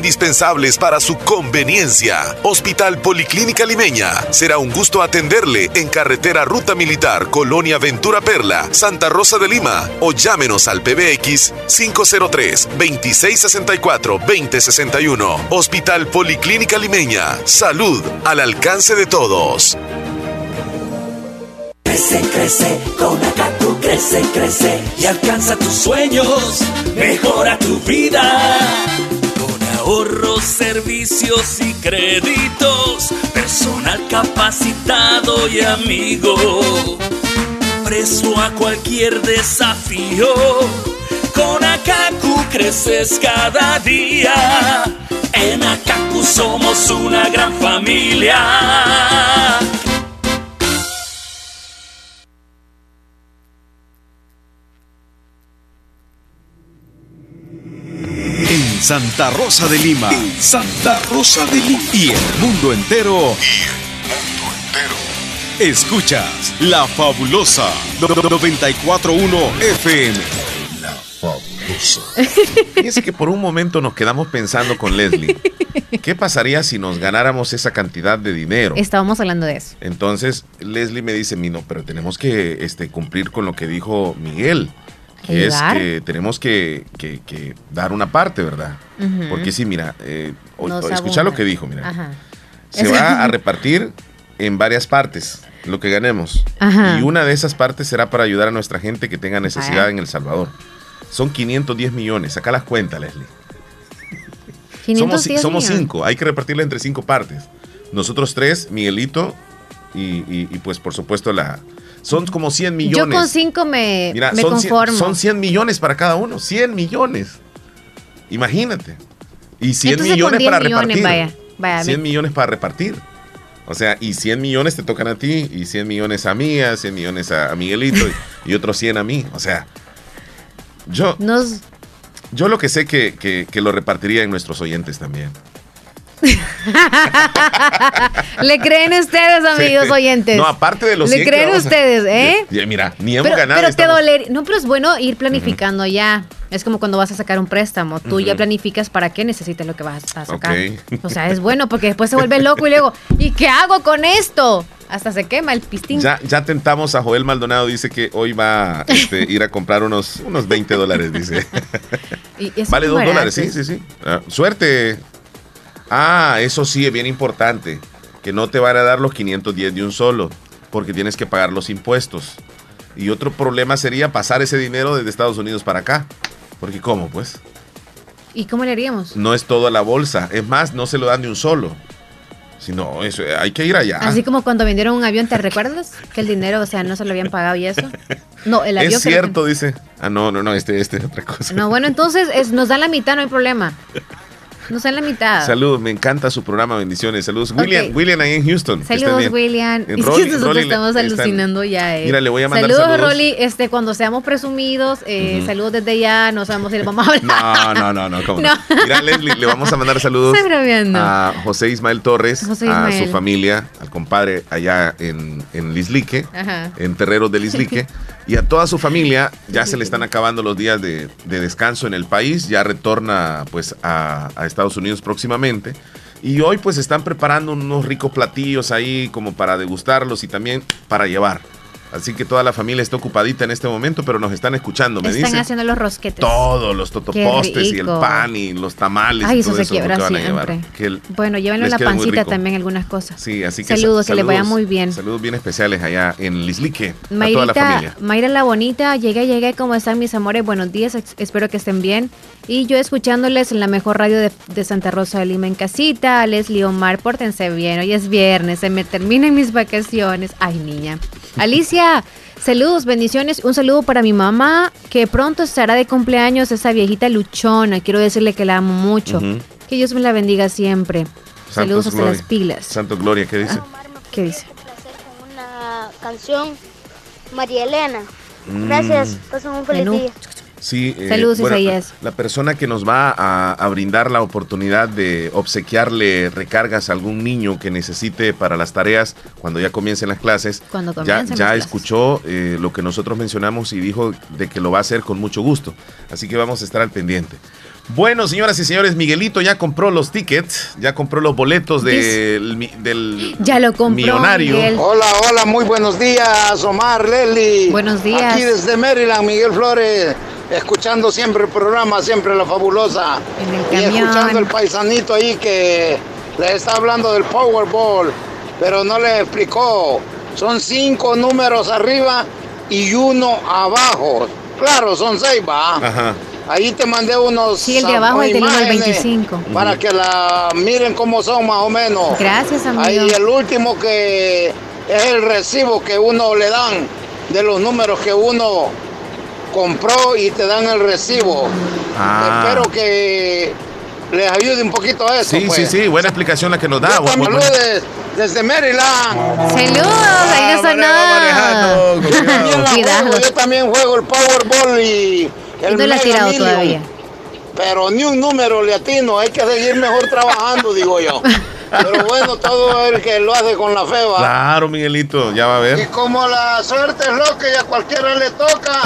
S1: indispensables para su conveniencia. Hospital Policlínica Limeña. Será un gusto atenderle en carretera Ruta Militar, Colonia Ventura Perla, Santa Rosa de Lima o llámenos al PBX 503-2664-2061. Hospital Policlínica Limeña. Salud al alcance de todos.
S19: Crece, crece, con Acatu crece, crece y alcanza tus sueños, mejora tu vida. Ahorros, servicios y créditos, personal capacitado y amigo, presto a cualquier desafío. Con Akaku creces cada día En Akaku somos una gran familia.
S5: En Santa Rosa de Lima. Santa Rosa de Lima. Y el mundo entero. Y el mundo entero. Escuchas La Fabulosa 941 FM.
S1: La Fabulosa. Fíjese que por un momento nos quedamos pensando con Leslie. ¿Qué pasaría si nos ganáramos esa cantidad de dinero?
S2: Estábamos hablando de eso.
S1: Entonces Leslie me dice, Mino, pero tenemos que este, cumplir con lo que dijo Miguel. Que es
S2: ¿Ayudar?
S1: que tenemos que, que- que dar una parte, ¿verdad? Porque sí, mira, eh, o- escucha lo que dijo, mira.
S2: Ajá.
S1: Se
S2: Es-
S1: va a repartir en varias partes lo que ganemos.
S2: Ajá.
S1: Y una de esas partes será para ayudar a nuestra gente que tenga necesidad en El Salvador. Son 510 millones. Saca las cuentas, Leslie. Somos,
S2: 510
S1: somos
S2: millones.
S1: cinco. Hay que repartirla entre cinco partes. Nosotros tres, Miguelito y, y- y, pues por supuesto la... Son como 100
S2: Yo
S1: millones.
S2: con cinco me,
S1: Mira,
S2: me
S1: son, 100,
S2: conformo.
S1: son 100 millones para cada uno. 100 millones. Imagínate. Y 100
S2: Entonces,
S1: millones
S2: 10
S1: para
S2: millones,
S1: repartir.
S2: vaya, vaya,
S1: 100
S2: mi-
S1: millones para repartir. O sea, y 100 millones te tocan a ti, y 100 millones a Mía, 100 millones a, a Miguelito, y, y otros 100 a mí. O sea, yo,
S2: Nos,
S1: yo lo que sé que, que, que lo repartiría en nuestros oyentes también.
S2: ¿Le creen ustedes, amigos
S1: Sí.
S2: oyentes?
S1: No, aparte de los
S2: ¿Le
S1: 100 que
S2: creen
S1: a-
S2: ustedes, eh?
S1: Ya, mira, ni hemos
S2: Pero,
S1: ganado.
S2: pero te
S1: estamos-
S2: doler, no, pero es bueno ir planificando ya. Es como cuando vas a sacar un préstamo. Tú ya planificas para qué necesitas lo que vas a sacar. O sea, es bueno porque después se vuelve loco y luego, ¿y qué hago con esto? Hasta se quema el pistín.
S1: Ya, ya tentamos a Joel Maldonado, dice que hoy va a este, ir a comprar unos, unos 20 dólares, dice.
S2: Y
S1: Vale
S2: es
S1: 2
S2: barato.
S1: dólares, sí, sí, sí. Ah, suerte. Ah, eso sí es bien importante. Que no te van a dar los 510 de un solo, porque tienes que pagar los impuestos. Y otro problema sería pasar ese dinero desde Estados Unidos para acá. Porque ¿cómo? Pues
S2: ¿Y cómo le haríamos?
S1: no es todo a la bolsa. Es más, no se lo dan de un solo. Sino, eso, hay que ir allá.
S2: Así como cuando vendieron un avión, ¿te recuerdas? Que el dinero, o sea, no se lo habían pagado y eso. No, el avión.
S1: es cierto, dice. Ah, no, no, no, este, este es otra cosa.
S2: No, bueno, entonces es- nos dan la mitad, no hay problema. Nos dan la mitad.
S1: Saludos, me encanta su programa, bendiciones. Saludos. William, ahí en Houston.
S2: Saludos. William. Es
S1: Rolly-
S2: que nosotros
S1: Rolly le-
S2: estamos
S1: están-
S2: alucinando ya. eh.
S1: Mira, le voy a mandar
S2: saludos,
S1: saludos.
S2: Rolly. Este, cuando seamos presumidos, eh, saludos desde ya. No sabemos si le vamos a hablar.
S1: No, no, no, no, ¿cómo no?
S2: No.
S1: Mira, Leslie, le vamos a mandar saludos a José Ismael Torres,
S2: José
S1: a su familia, al compadre allá en, en Lislique,
S2: Ajá.
S1: en Terreros de Lislique, y a toda su familia. Ya se le están acabando los días de, de descanso en el país, ya retorna pues a, a Estados Unidos próximamente. Y hoy pues están preparando unos ricos platillos ahí como para degustarlos y también para llevar. Así que toda la familia está ocupadita en este momento, pero nos están escuchando, me
S2: Están
S1: dicen.
S2: haciendo los rosquetes.
S1: Todos los totopostes y el pan y los tamales
S2: Ay,
S1: y
S2: eso
S1: todo
S2: se
S1: eso es lo
S2: quiebra siempre.
S1: Que
S2: Bueno, llévenlo
S1: les
S2: la pancita también, algunas cosas.
S1: Sí, así que
S2: Saludos,
S1: sa-
S2: que le vaya muy bien.
S1: Saludos bien especiales allá en Lislique, a toda la
S2: Mayrita,
S1: familia.
S2: Mayra la bonita, llegué, llegué, ¿cómo están mis amores? Buenos días, espero que estén bien. Y yo escuchándoles en la mejor radio de, de Santa Rosa de Lima en casita, Leslie Omar, pórtense bien, hoy es viernes, se me terminan mis vacaciones. Ay, niña. Alicia, saludos, bendiciones, un saludo para mi mamá, que pronto estará de cumpleaños, esa viejita luchona, quiero decirle que la amo mucho. Que Dios me la bendiga siempre. Saludos hasta
S1: Gloria.
S2: las pilas.
S1: Santo Gloria, ¿qué dice?
S2: ¿Qué dice?
S20: una canción María Elena.
S1: Mm.
S20: Gracias, pasen un feliz
S2: Menú.
S20: día.
S1: Sí, eh,
S2: Saludos,
S1: bueno,
S2: Isaías.
S1: La persona que nos va a, a brindar la oportunidad de obsequiarle recargas a algún niño que necesite para las tareas cuando ya comiencen las clases,
S2: Cuando
S1: ya,
S2: comiencen
S1: ya
S2: las clases.
S1: escuchó eh, lo que nosotros mencionamos y dijo de que lo va a hacer con mucho gusto. Así que vamos a estar al pendiente. Bueno, señoras y señores, Miguelito ya compró los tickets, ya compró los boletos del,
S2: Ya lo compró.
S1: millonario.
S2: Miguel.
S21: Hola, hola, muy buenos días, Omar, Leli.
S2: Buenos días.
S21: Aquí desde Maryland, Miguel Flores, escuchando siempre el programa, siempre la fabulosa.
S2: En el
S21: y
S2: camión.
S21: escuchando el paisanito ahí que le está hablando del Powerball, pero no le explicó. Son cinco números arriba y uno abajo. Claro, son seis, va.
S1: Ajá.
S21: Ahí te mandé unos
S2: Sí, el de abajo es del 1 al
S21: imágenes
S2: 25.
S21: Para que la miren cómo son más o menos.
S2: Gracias, amigo.
S21: Ahí el último que es el recibo que uno le dan de los números que uno compró y te dan el recibo.
S1: Ah.
S21: Espero que les ayude un poquito a eso.
S1: Sí,
S21: pues.
S1: sí, sí, buena explicación la que nos da.
S21: Saludes desde Maryland.
S2: Saludos, ahí no sonó.
S21: También la
S2: Cuidado.
S21: juego, yo también juego el Powerball y el
S2: no
S21: Mega
S2: tirado
S21: Million.
S2: todavía.
S21: Pero ni un número le atino, hay que seguir mejor trabajando, digo yo. Pero bueno, todo el que lo hace con la fe va.
S1: Claro, Miguelito, ya va a
S21: Y
S1: ver.
S21: como la suerte es loca y a cualquiera le toca,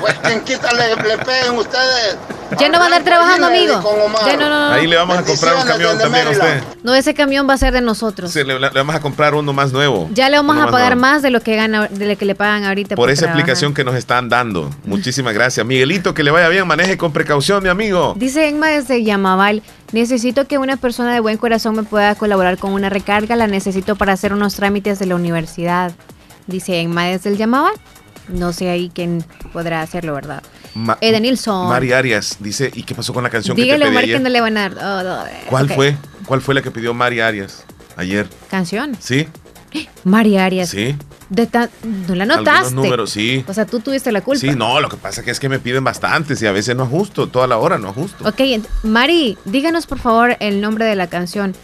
S21: pues quien quita le, le peguen ustedes.
S2: Ya no va a andar trabajando, amigo. Ya no, no, no.
S1: Ahí le vamos a comprar un camión también a usted.
S2: No, ese camión va a ser de nosotros.
S1: Sí, le, le vamos a comprar uno más nuevo.
S2: Ya le vamos
S1: Uno
S2: a pagar más de lo que gana, de lo que le pagan ahorita.
S1: Por esa
S2: trabajar.
S1: explicación que nos están dando. Muchísimas gracias. Miguelito, que le vaya bien, maneje con precaución, mi amigo.
S2: Dice Enma desde Yamaval, necesito que una persona de buen corazón me pueda colaborar con una recarga, la necesito para hacer unos trámites de la universidad. Dice Enma desde el Yamaval. No sé ahí quién podrá hacerlo, ¿verdad?
S1: Ma-
S2: Edenilson.
S1: Mari Arias dice, ¿y qué pasó con la canción
S2: Dígale
S1: que te pedí ayer?
S2: que no le van a dar. oh, no, eh,
S1: ¿Cuál fue? ¿Cuál fue la que pidió Mari Arias ayer?
S2: Canción.
S1: ¿Sí?
S2: María Arias.
S1: Sí.
S2: De ta- no la notaste.
S1: números, sí.
S2: O sea, tú tuviste la culpa.
S1: Sí, no, lo que pasa que es que me piden bastantes y a veces no ajusto, toda la hora no ajusto.
S2: Ok, ent- Mari, díganos por favor el nombre de la canción.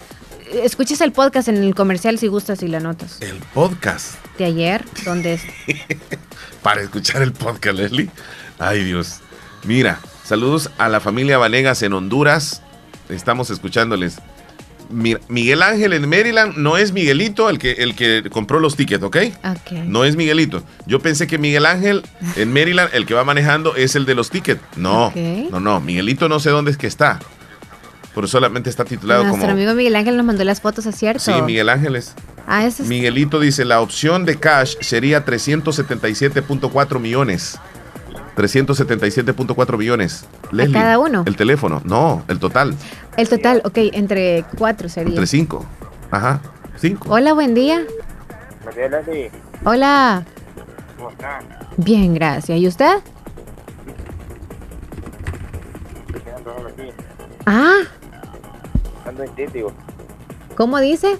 S2: Escuches el podcast en el comercial si gustas y la notas.
S1: El podcast.
S2: De ayer, donde es.
S1: Para escuchar el podcast, Leslie. Ay, Dios. Mira, saludos a la familia Vanegas en Honduras. Estamos escuchándoles. Miguel Ángel en Maryland no es Miguelito el que, el que compró los tickets, ¿ok?
S2: Ok.
S1: No es Miguelito. Yo pensé que Miguel Ángel en Maryland, el que va manejando, es el de los tickets. No, no, no. Miguelito no sé dónde es que está. Pero solamente está titulado
S2: Nuestro
S1: como...
S2: amigo Miguel Ángel nos mandó las fotos, ¿es cierto?
S1: Sí, Miguel Ángel es.
S2: Ah, es.
S1: Miguelito dice, la opción de cash sería 377.4 millones. 377.4 millones. Leslie,
S2: cada uno?
S1: El teléfono. No, el total.
S2: El total, ok, entre cuatro sería.
S1: Entre 5. Ajá. 5.
S2: Hola, buen día. Hola.
S22: ¿Cómo está?
S2: Bien, gracias. ¿Y usted? Ah,
S22: Ando en ti, digo.
S2: ¿cómo dice?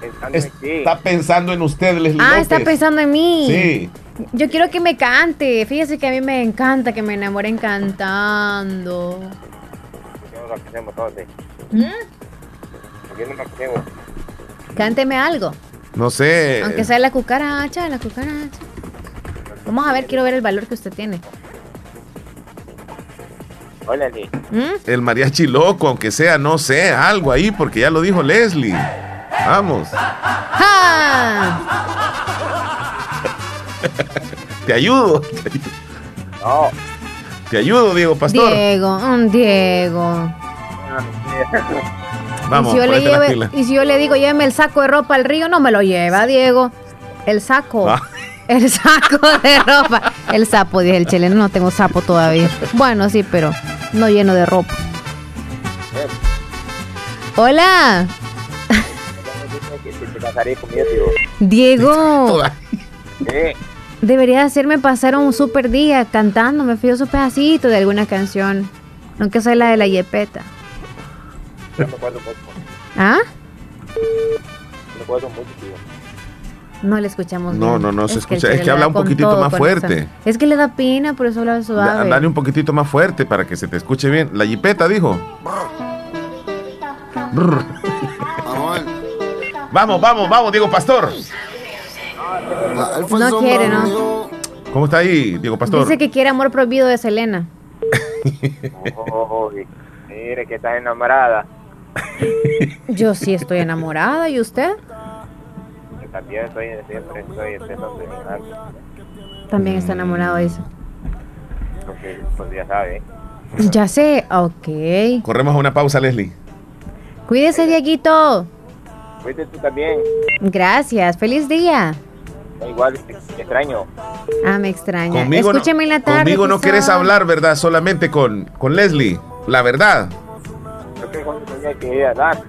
S22: Pensando en ti.
S1: Está pensando en usted, Leslie
S2: Ah,
S1: López.
S2: está pensando en mí.
S1: Sí.
S2: Yo quiero que me cante. Fíjese que a mí me encanta que me enamoren cantando.
S22: ¿Por qué no lo hacemos todos?
S2: ¿Mm?
S22: ¿Por qué no lo hacemos?
S2: Cánteme algo.
S1: No sé.
S2: Aunque sea la cucaracha, la cucaracha. Vamos a ver, quiero ver el valor que usted tiene.
S22: Hola, Lee.
S2: ¿Mm?
S1: El mariachi loco, aunque sea, no sé, algo ahí, porque ya lo dijo Leslie. Vamos.
S2: ¡Ja!
S1: Te ayudo.
S22: No.
S1: Te ayudo, Diego Pastor.
S2: Diego, mm, Diego.
S1: Vamos,
S2: y, si yo le lleve- y si yo le digo, lléveme el saco de ropa al río, no me lo lleva, Diego. El saco.
S1: Ah.
S2: El saco de ropa. El sapo, dije el chileno, no tengo sapo todavía. Bueno, sí, pero no lleno de ropa. Hola,
S22: Conmigo, tío.
S2: Diego.
S22: Eh,
S2: Debería hacerme pasar un super día cantando. Me fío su pedacito de alguna canción. Aunque sea la de la Yepeta.
S22: no me acuerdo mucho.
S2: ¿Ah?
S22: No me acuerdo mucho, tío.
S2: No le escuchamos
S1: No,
S2: bien.
S1: no, no se
S2: el
S1: escucha. Es que habla un poquitito más fuerte.
S2: esa- Es que le da pena, por eso habla suave.
S1: Dale un poquitito más fuerte para que se te escuche bien. La jipeta dijo. Brr. Vamos, vamos, vamos, Diego Pastor.
S2: No quiere, ¿no?
S1: ¿Cómo está ahí, Diego Pastor?
S2: Dice que quiere amor prohibido de Selena.
S22: Oh, mire que estás enamorada.
S2: Yo sí estoy enamorada, ¿y usted?
S22: Yo también estoy, siempre estoy algo.
S2: También está enamorado, dice.
S22: Porque, pues ya sabes.
S2: Ya sé, ok.
S1: Corremos a una pausa, Leslie.
S2: Cuídese, Dieguito.
S22: Cuídate tú también.
S2: Gracias, feliz día.
S22: Da Igual, te, extraño.
S2: Ah, me extraña.
S1: Conmigo,
S2: Escúcheme en la
S1: no,
S2: tarde.
S1: conmigo no quieres hablar, ¿verdad? Solamente con, con Leslie. La verdad.
S22: Creo que tenía que ir a dar.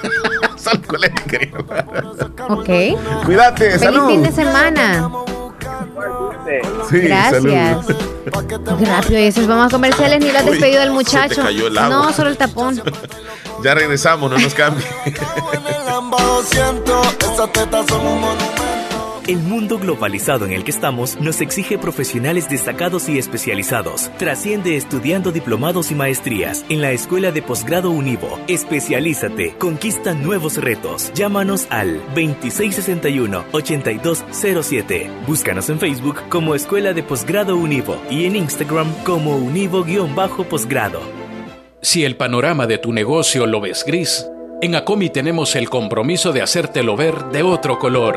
S1: Solo con Leslie quería hablar.
S2: Ok.
S1: Cuídate,
S2: Feliz
S1: salud.
S2: fin de semana.
S1: Sí,
S2: Gracias. Rápido, vamos a comerciales. Ni lo has despedido del
S1: se te
S2: muchacho.
S1: cayó el agua.
S2: No, solo el tapón.
S1: Ya regresamos, no nos cambie.
S19: El mundo globalizado en el que estamos nos exige profesionales destacados y especializados. Trasciende estudiando diplomados y maestrías en la Escuela de Posgrado Univo. Especialízate, conquista nuevos retos. Llámanos al 2661-8207. Búscanos en Facebook como Escuela de Posgrado Univo y en Instagram como Univo-Posgrado.
S23: Si el panorama de tu negocio lo ves gris, en Acomi tenemos el compromiso de hacértelo ver de otro color.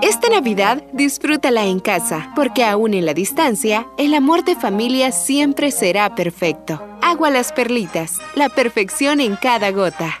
S24: Esta Navidad disfrútala en casa, porque aún en la distancia, el amor de familia siempre será perfecto. Agua las perlitas, la perfección en cada gota.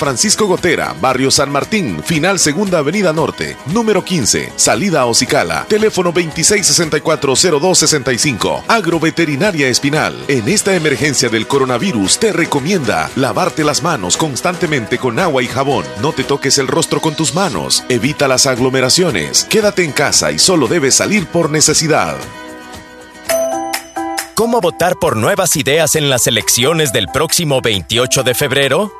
S1: Francisco Gotera, Barrio San Martín, Final Segunda Avenida Norte, número 15, salida a Ocicala, teléfono 26640265. Agroveterinaria Espinal. En esta emergencia del coronavirus te recomienda lavarte las manos constantemente con agua y jabón. No te toques el rostro con tus manos. Evita las aglomeraciones. Quédate en casa y solo debes salir por necesidad.
S7: ¿Cómo votar por nuevas ideas en las elecciones del próximo 28 de febrero?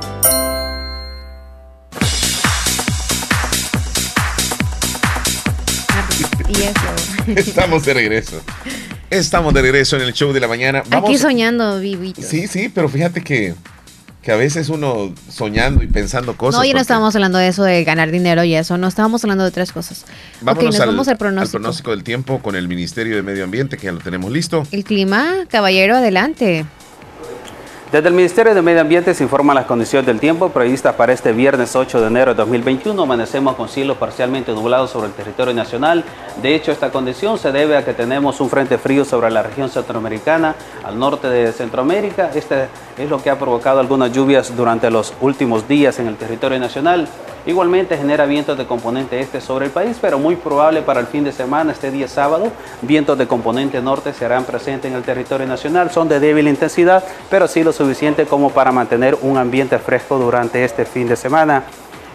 S2: Y eso.
S25: Estamos de regreso. Estamos de regreso en el show de la mañana.
S2: Aquí soñando, vivitos.
S25: Sí, sí, pero fíjate que, que a veces uno soñando y pensando cosas.
S2: No, ya no
S25: porque-
S2: estábamos hablando de eso, de ganar dinero y eso. No estábamos hablando de otras cosas.
S25: Vámonos
S2: ok, nos
S25: al,
S2: vamos al
S25: al
S2: pronóstico.
S25: pronóstico del tiempo con el Ministerio de Medio Ambiente, que ya lo tenemos listo.
S2: El clima, caballero, adelante.
S26: Desde el Ministerio de Medio Ambiente se informan las condiciones del tiempo previstas para este viernes 8 de enero de 2021. Amanecemos con cielos parcialmente nublados sobre el territorio nacional. De hecho, esta condición se debe a que tenemos un frente frío sobre la región centroamericana, al norte de Centroamérica. Este es lo que ha provocado algunas lluvias durante los últimos días en el territorio nacional. Igualmente genera vientos de componente este sobre el país, pero muy probable para el fin de semana, este día sábado, vientos de componente norte serán presentes en el territorio nacional. Son de débil intensidad, pero sí lo suficiente como para mantener un ambiente fresco durante este fin de semana.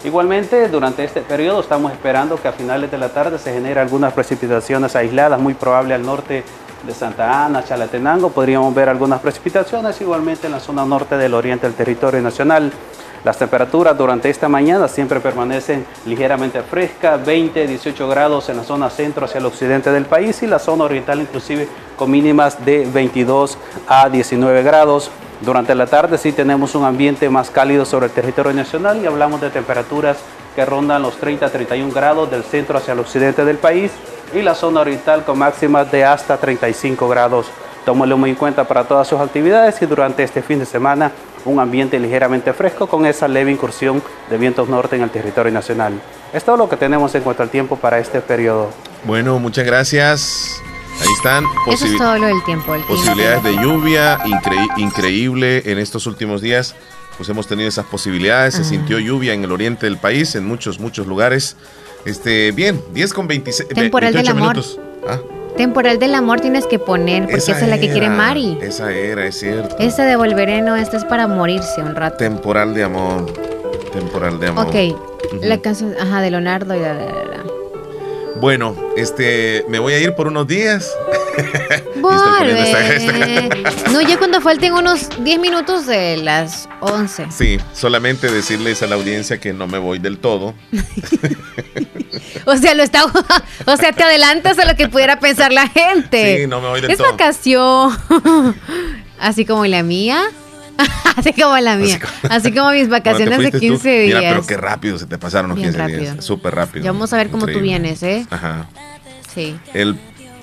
S26: Igualmente, durante este periodo estamos esperando que a finales de la tarde se genere algunas precipitaciones aisladas, muy probable al norte de Santa Ana, Chalatenango. Podríamos ver algunas precipitaciones igualmente en la zona norte del oriente del territorio nacional. Las temperaturas durante esta mañana siempre permanecen ligeramente frescas, 20, 18 grados en la zona centro hacia el occidente del país y la zona oriental inclusive con mínimas de 22 a 19 grados. Durante la tarde sí tenemos un ambiente más cálido sobre el territorio nacional y hablamos de temperaturas que rondan los 30 a 31 grados del centro hacia el occidente del país y la zona oriental con máximas de hasta 35 grados. Tómelo muy en cuenta para todas sus actividades y durante este fin de semana un ambiente ligeramente fresco con esa leve incursión de vientos norte en el territorio nacional. Es todo lo que tenemos en cuanto al tiempo para este periodo.
S25: Bueno, muchas gracias. Ahí están.
S2: Eso es todo lo del tiempo. el.
S25: Posibilidades de lluvia, incre- increíble en estos últimos días. Pues hemos tenido esas posibilidades. Se sintió lluvia en el oriente del país, en muchos, muchos lugares. Este, bien, 10 con 26, ve-
S2: Temporal del
S25: 28
S2: amor.
S25: minutos. Ah,
S2: Temporal del amor tienes que poner, porque esa, es la que quiere Mari.
S25: Esa era, es cierto.
S2: Esta de volveré no, esta es para morirse un rato.
S25: Temporal de amor. Temporal de amor.
S2: Ok, la canción, ajá, de Leonardo y la, la, la.
S25: Bueno, este, me voy a ir por unos días.
S2: Vuelve. No, ya cuando falten unos 10 minutos de las 11.
S1: Sí, solamente decirles a la audiencia que no me voy del todo.
S2: O sea, lo está, o sea, te adelantas a lo que pudiera pensar la gente.
S1: Sí, no me voy del
S2: es
S1: todo.
S2: vacación. Así como la mía. Así como la mía. Así como mis vacaciones de
S1: fuiste
S2: 15
S1: tú,
S2: días.
S1: Mira, pero qué rápido se te pasaron los
S2: Bien
S1: 15 días. Súper rápido.
S2: Ya vamos a ver cómo tú vienes, ¿eh?
S1: Ajá.
S2: Sí.
S1: El,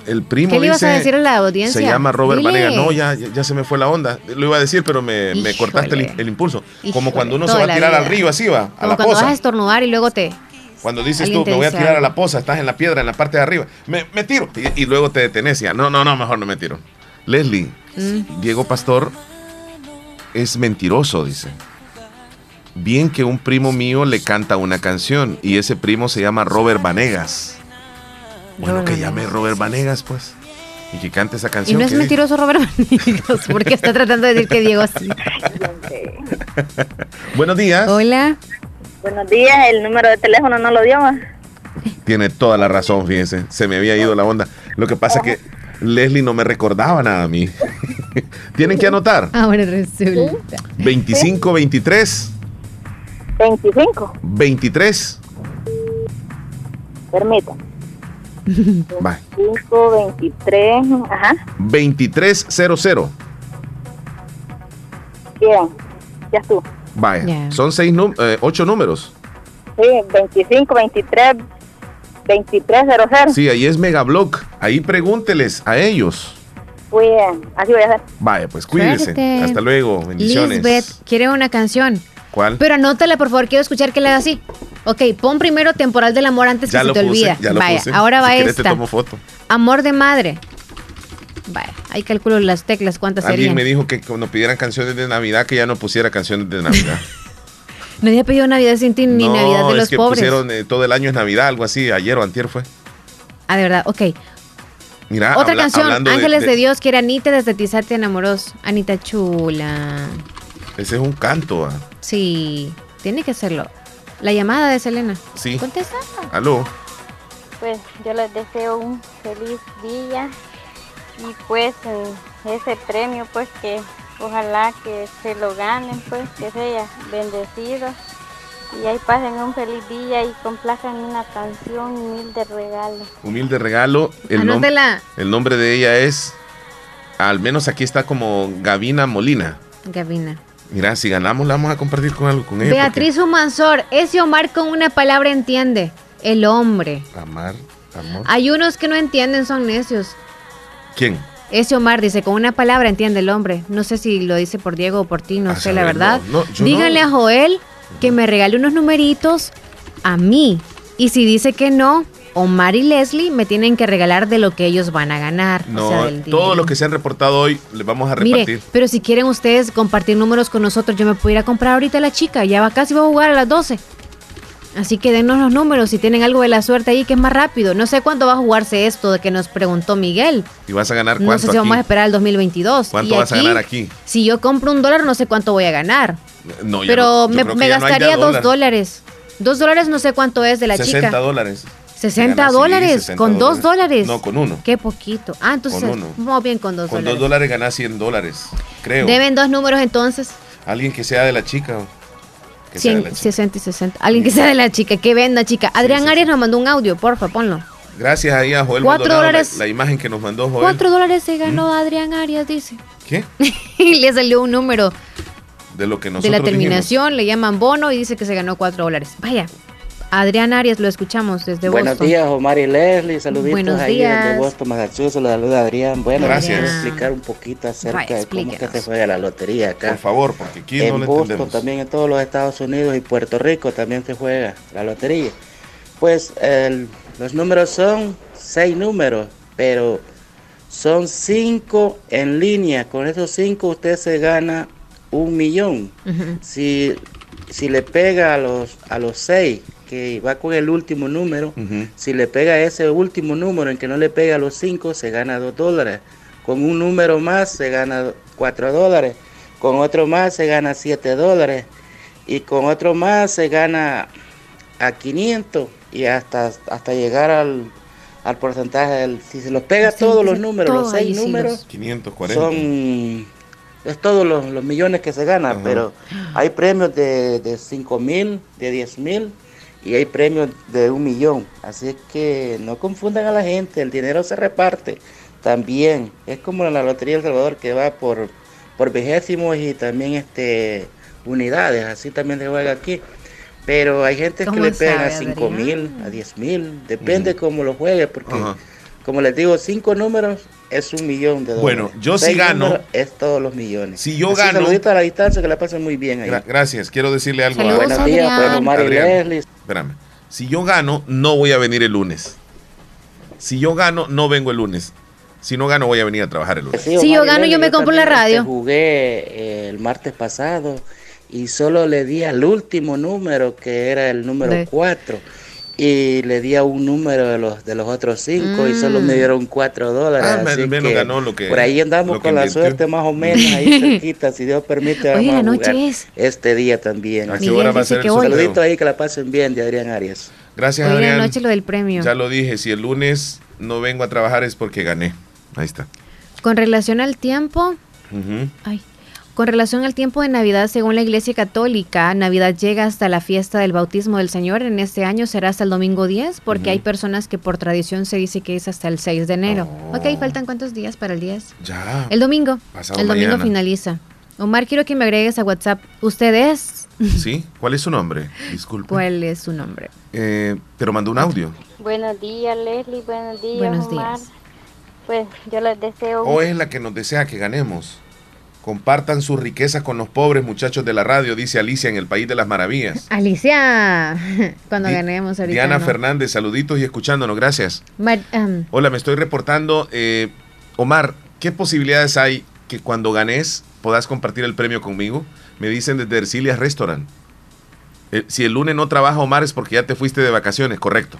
S1: el primo
S2: ¿Qué le ibas a decir a la audiencia?
S1: Se llama Robert
S2: Dile.
S1: Vanega. No, ya, ya, se me fue la onda. Lo iba a decir, pero me, cortaste el, el impulso. Como cuando uno se va a tirar al río, así va, a
S2: Como
S1: la
S2: cuando vas
S1: poza.
S2: a estornudar y luego te.
S1: Cuando dices tú, me voy a tirar a la poza, estás en la piedra, en la parte de arriba. Me, me tiro. Y, y luego te detenés ya. No, no, no, mejor no me tiro. Leslie,
S2: Mm.
S1: Diego Pastor es mentiroso, dice. Bien que un primo mío le canta una canción y ese primo se llama Robert Vanegas. Bueno,
S2: Robert
S1: que llame Robert Vanegas, pues. Y que cante esa
S2: Y
S1: canción.
S2: no es mentiroso Robert Vanegas, porque está tratando de decir que Diego así.
S1: Buenos días.
S2: Hola.
S20: Buenos días, el número de teléfono no lo dio más.
S1: Tiene toda la razón, fíjense. Se me había ido la onda. Lo que pasa es que Leslie no me recordaba nada a mí. Tienen que anotar.
S2: Ahora resulta.
S1: 25, 23,
S20: 25,
S1: 23.
S20: permítame.
S1: Va.
S20: 5, 23, ajá.
S1: 2300.
S20: Bien, ya estuvo.
S1: Vaya.
S20: Ya.
S1: Son seis eh, ocho números.
S20: Sí, 25, 23, 2300.
S1: Sí, ahí es Megablock. Ahí pregúnteles a ellos.
S20: Muy bien, así voy a hacer.
S1: Vaya, pues cuídense.
S2: Suerte.
S1: Hasta luego. Bendiciones.
S2: Lisbeth quiere una canción.
S1: ¿Cuál?
S2: Pero anótala, por favor, quiero escuchar que la haga así. Ok, pon primero Temporal del Amor antes
S1: ya
S2: que se te
S1: puse,
S2: olvida.
S1: ya lo
S2: Vaya,
S1: puse.
S2: ahora va
S1: si te
S2: esta.
S1: tomo foto.
S2: Amor de Madre. Vaya, ahí calculo las teclas, cuántas
S1: Alguien
S2: serían.
S1: me dijo que cuando pidieran canciones de Navidad que ya no pusiera canciones de Navidad.
S2: Nadie ha pedido Navidad sin ti ni
S1: no,
S2: Navidad de
S1: es
S2: los
S1: que
S2: pobres.
S1: pusieron eh, todo el año es Navidad, algo así. Ayer o antier fue.
S2: Ah, de verdad, ok.
S1: Mira,
S2: Otra
S1: habla-
S2: canción, Ángeles de, Dios, quiere Anita desde Tizate Enamoros. Anita chula.
S1: Ese es un canto. ah.
S2: Sí, tiene que hacerlo. La llamada de Selena.
S1: Sí.
S2: Contesta.
S1: Aló.
S20: Pues yo les deseo un feliz día y pues eh, ese premio pues que ojalá que se lo ganen pues que sea bendecido y ahí pasen un feliz día y complazcan una canción humilde regalo.
S1: Humilde regalo. El, nom- el nombre de ella es. Al menos aquí está como Gavina Molina.
S2: Gavina.
S1: Mira, si ganamos, la vamos a compartir con algo con ella.
S2: Beatriz Humansor, ese Omar con una palabra entiende. El hombre.
S1: porque Amar, amor.
S2: Hay unos que no entienden, son necios.
S1: ¿Quién?
S2: Ese Omar dice, con una palabra entiende el hombre. No sé si lo dice por Diego o por ti, no
S1: A
S2: sé la verdad.
S1: no, no, yo
S2: Díganle
S1: no.
S2: a Joel que me regale unos numeritos a mí. Y si dice que no, Omar y Leslie me tienen que regalar de lo que ellos van a ganar.
S1: No,
S2: o sea, del
S1: que se han reportado hoy les vamos a repartir.
S2: Mire, pero si quieren ustedes compartir números con nosotros, yo me puedo ir a comprar ahorita a la chica. Ya va casi va a jugar a las 12. Así que denos los números si tienen algo de la suerte ahí que es más rápido. No sé cuánto va a jugarse esto de que nos preguntó Miguel.
S1: y vas a ganar
S2: No
S1: cuánto
S2: sé si vamos a esperar al 2022.
S1: ¿Cuánto
S2: Y
S1: vas a ganar aquí?
S2: Si yo compro un dólar, no sé cuánto voy a ganar.
S1: No,
S2: pero
S1: no,
S2: me,
S1: no
S2: gastaría dos
S1: dólar.
S2: dólares. Dos dólares no sé cuánto es de la
S1: 60
S2: chica.
S1: dólares.
S2: 60
S1: Ganas, sí,
S2: dólares.
S1: 60
S2: con dos dólares.
S1: No, con uno.
S2: Qué poquito. Ah, entonces,
S1: Con uno.
S2: vamos bien con dos
S1: Con
S2: dólares.
S1: dos dólares ganas 100 dólares, creo.
S2: Deben dos números entonces.
S1: Alguien que sea de la chica. o Que sea de
S2: 100,
S1: la chica.
S2: 60 y 60. Alguien que sea de la chica, que venda, chica. Adrián Arias nos mandó un audio, porfa, ponlo.
S1: Gracias ahí a Joel
S2: Cuatro
S1: Maldonado, la-
S2: dólares.
S1: La, imagen que nos mandó Joel.
S2: Cuatro dólares se ganó Adrián Arias, dice.
S1: ¿Qué?
S2: y le salió un número
S1: De lo que nosotros
S2: de la
S1: dijimos.
S2: terminación, le llaman bono y dice que se ganó cuatro dólares. Vaya, Adrián Arias lo escuchamos desde
S15: Buenos
S2: Boston.
S15: días, Omar y Leslie. Saluditos
S2: Buenos
S15: ahí
S2: días.
S15: desde Boston, Massachusetts. Le saluda Adrián. Bueno,
S1: Gracias.
S15: quiero explicar un poquito acerca de cómo que
S2: explíquenos.
S15: se juega la lotería acá.
S1: Por favor, porque aquí no
S15: en
S1: lo
S15: Boston,
S1: entendemos.
S15: también en todos los Estados Unidos y Puerto Rico también se juega la lotería. Pues el- los números son seis números, pero son cinco en línea. Con esos cinco usted se gana un millón. Si, si le pega a los, a los seis, que va con el último número, si le pega ese último número en que no le pega los cinco, se gana dos dólares. Con un número más se gana cuatro dólares. Con otro más se gana siete dólares. Y con otro más se gana a 500 y hasta, hasta llegar al, al porcentaje, del- si se los pega todos los números, los seis números,
S2: los-
S1: 540.
S15: son es todos los, los millones que se ganan, pero hay premios de, de 5 mil, de 10 mil y hay premios de un millón. Así es que no confundan a la gente, el dinero se reparte también. Es como en la Lotería del Salvador que va por, por vigésimos y también este unidades, así también se juega aquí. Pero hay gente que
S2: ¿Cómo
S15: le pegan a
S2: sabe,
S15: 5 mil, a 10 mil, depende cómo lo juegue, porque como les digo, cinco números es un millón de dólares.
S1: Bueno, yo sí
S15: Seis
S1: gano.
S15: Es todos los millones.
S1: Si yo
S15: Así,
S1: gano-
S15: Saludito a la distancia, que la pasen muy bien ahí.
S1: Gra- gracias, quiero decirle algo
S15: Saludos, Buenos días, Adrián. pues,
S1: Adrián,
S15: Leslie.
S1: Espérame. Si yo gano, no voy a venir el lunes. Si yo gano, no vengo el lunes. Si no gano, voy a venir a trabajar el lunes.
S15: Sí,
S2: Si yo gano, yo me compro la radio.
S15: Jugué eh, el martes pasado y solo le di al último número, que era el número
S2: De-
S15: 4. Y le di a un número de los de los otros cinco y solo
S2: Mm.
S15: me dieron 4 dólares.
S1: Ah,
S15: así
S1: menos
S15: que
S1: ganó lo que-
S15: Por ahí andamos con la
S1: invirtió.
S15: suerte más o menos ahí cerquita. si Dios permite,
S2: Hoy
S15: vamos
S2: en la
S15: a
S2: noche es.
S15: este día también.
S1: ¿A qué hora va a ser el
S15: saludito ahí que la pasen bien de Adrián Arias.
S1: Gracias,
S2: Hoy en la
S1: Adrián.
S2: noche lo del premio.
S1: Ya lo dije, si el lunes no vengo a trabajar es porque gané. Ahí está.
S2: Con relación al tiempo,
S1: Ujú.
S2: ay, con relación al tiempo de Navidad, según la Iglesia Católica, Navidad llega hasta la fiesta del bautismo del Señor. En este año será hasta el domingo 10, porque hay personas que por tradición se dice que es hasta el 6 de enero. Ok, faltan cuántos días para el 10?
S1: Ya.
S2: El domingo.
S1: Pasado
S2: el domingo
S1: mañana.
S2: finaliza. Omar, quiero que me agregues a WhatsApp. ¿Usted es?
S1: ¿Sí? ¿Cuál es su nombre? Disculpe.
S2: ¿Cuál es su nombre?
S1: Eh, pero mandó un audio.
S20: Buenos días, Leslie. Buenos días,
S2: Buenos
S20: Omar.
S2: días.
S20: Pues yo les deseo
S1: O es la que nos desea que ganemos. Compartan su riqueza con los pobres muchachos de la radio, dice Alicia en el País de las Maravillas.
S2: Alicia, cuando
S1: Di-
S2: ganemos ahorita.
S1: Diana
S2: no.
S1: Fernández, saluditos y escuchándonos, gracias.
S2: Mar-
S1: Hola, me estoy reportando. eh, Omar, ¿qué posibilidades hay que cuando ganes puedas compartir el premio conmigo? Me dicen desde Ercilias Restaurant. Eh, si el lunes no trabaja Omar es porque ya te fuiste de vacaciones, correcto.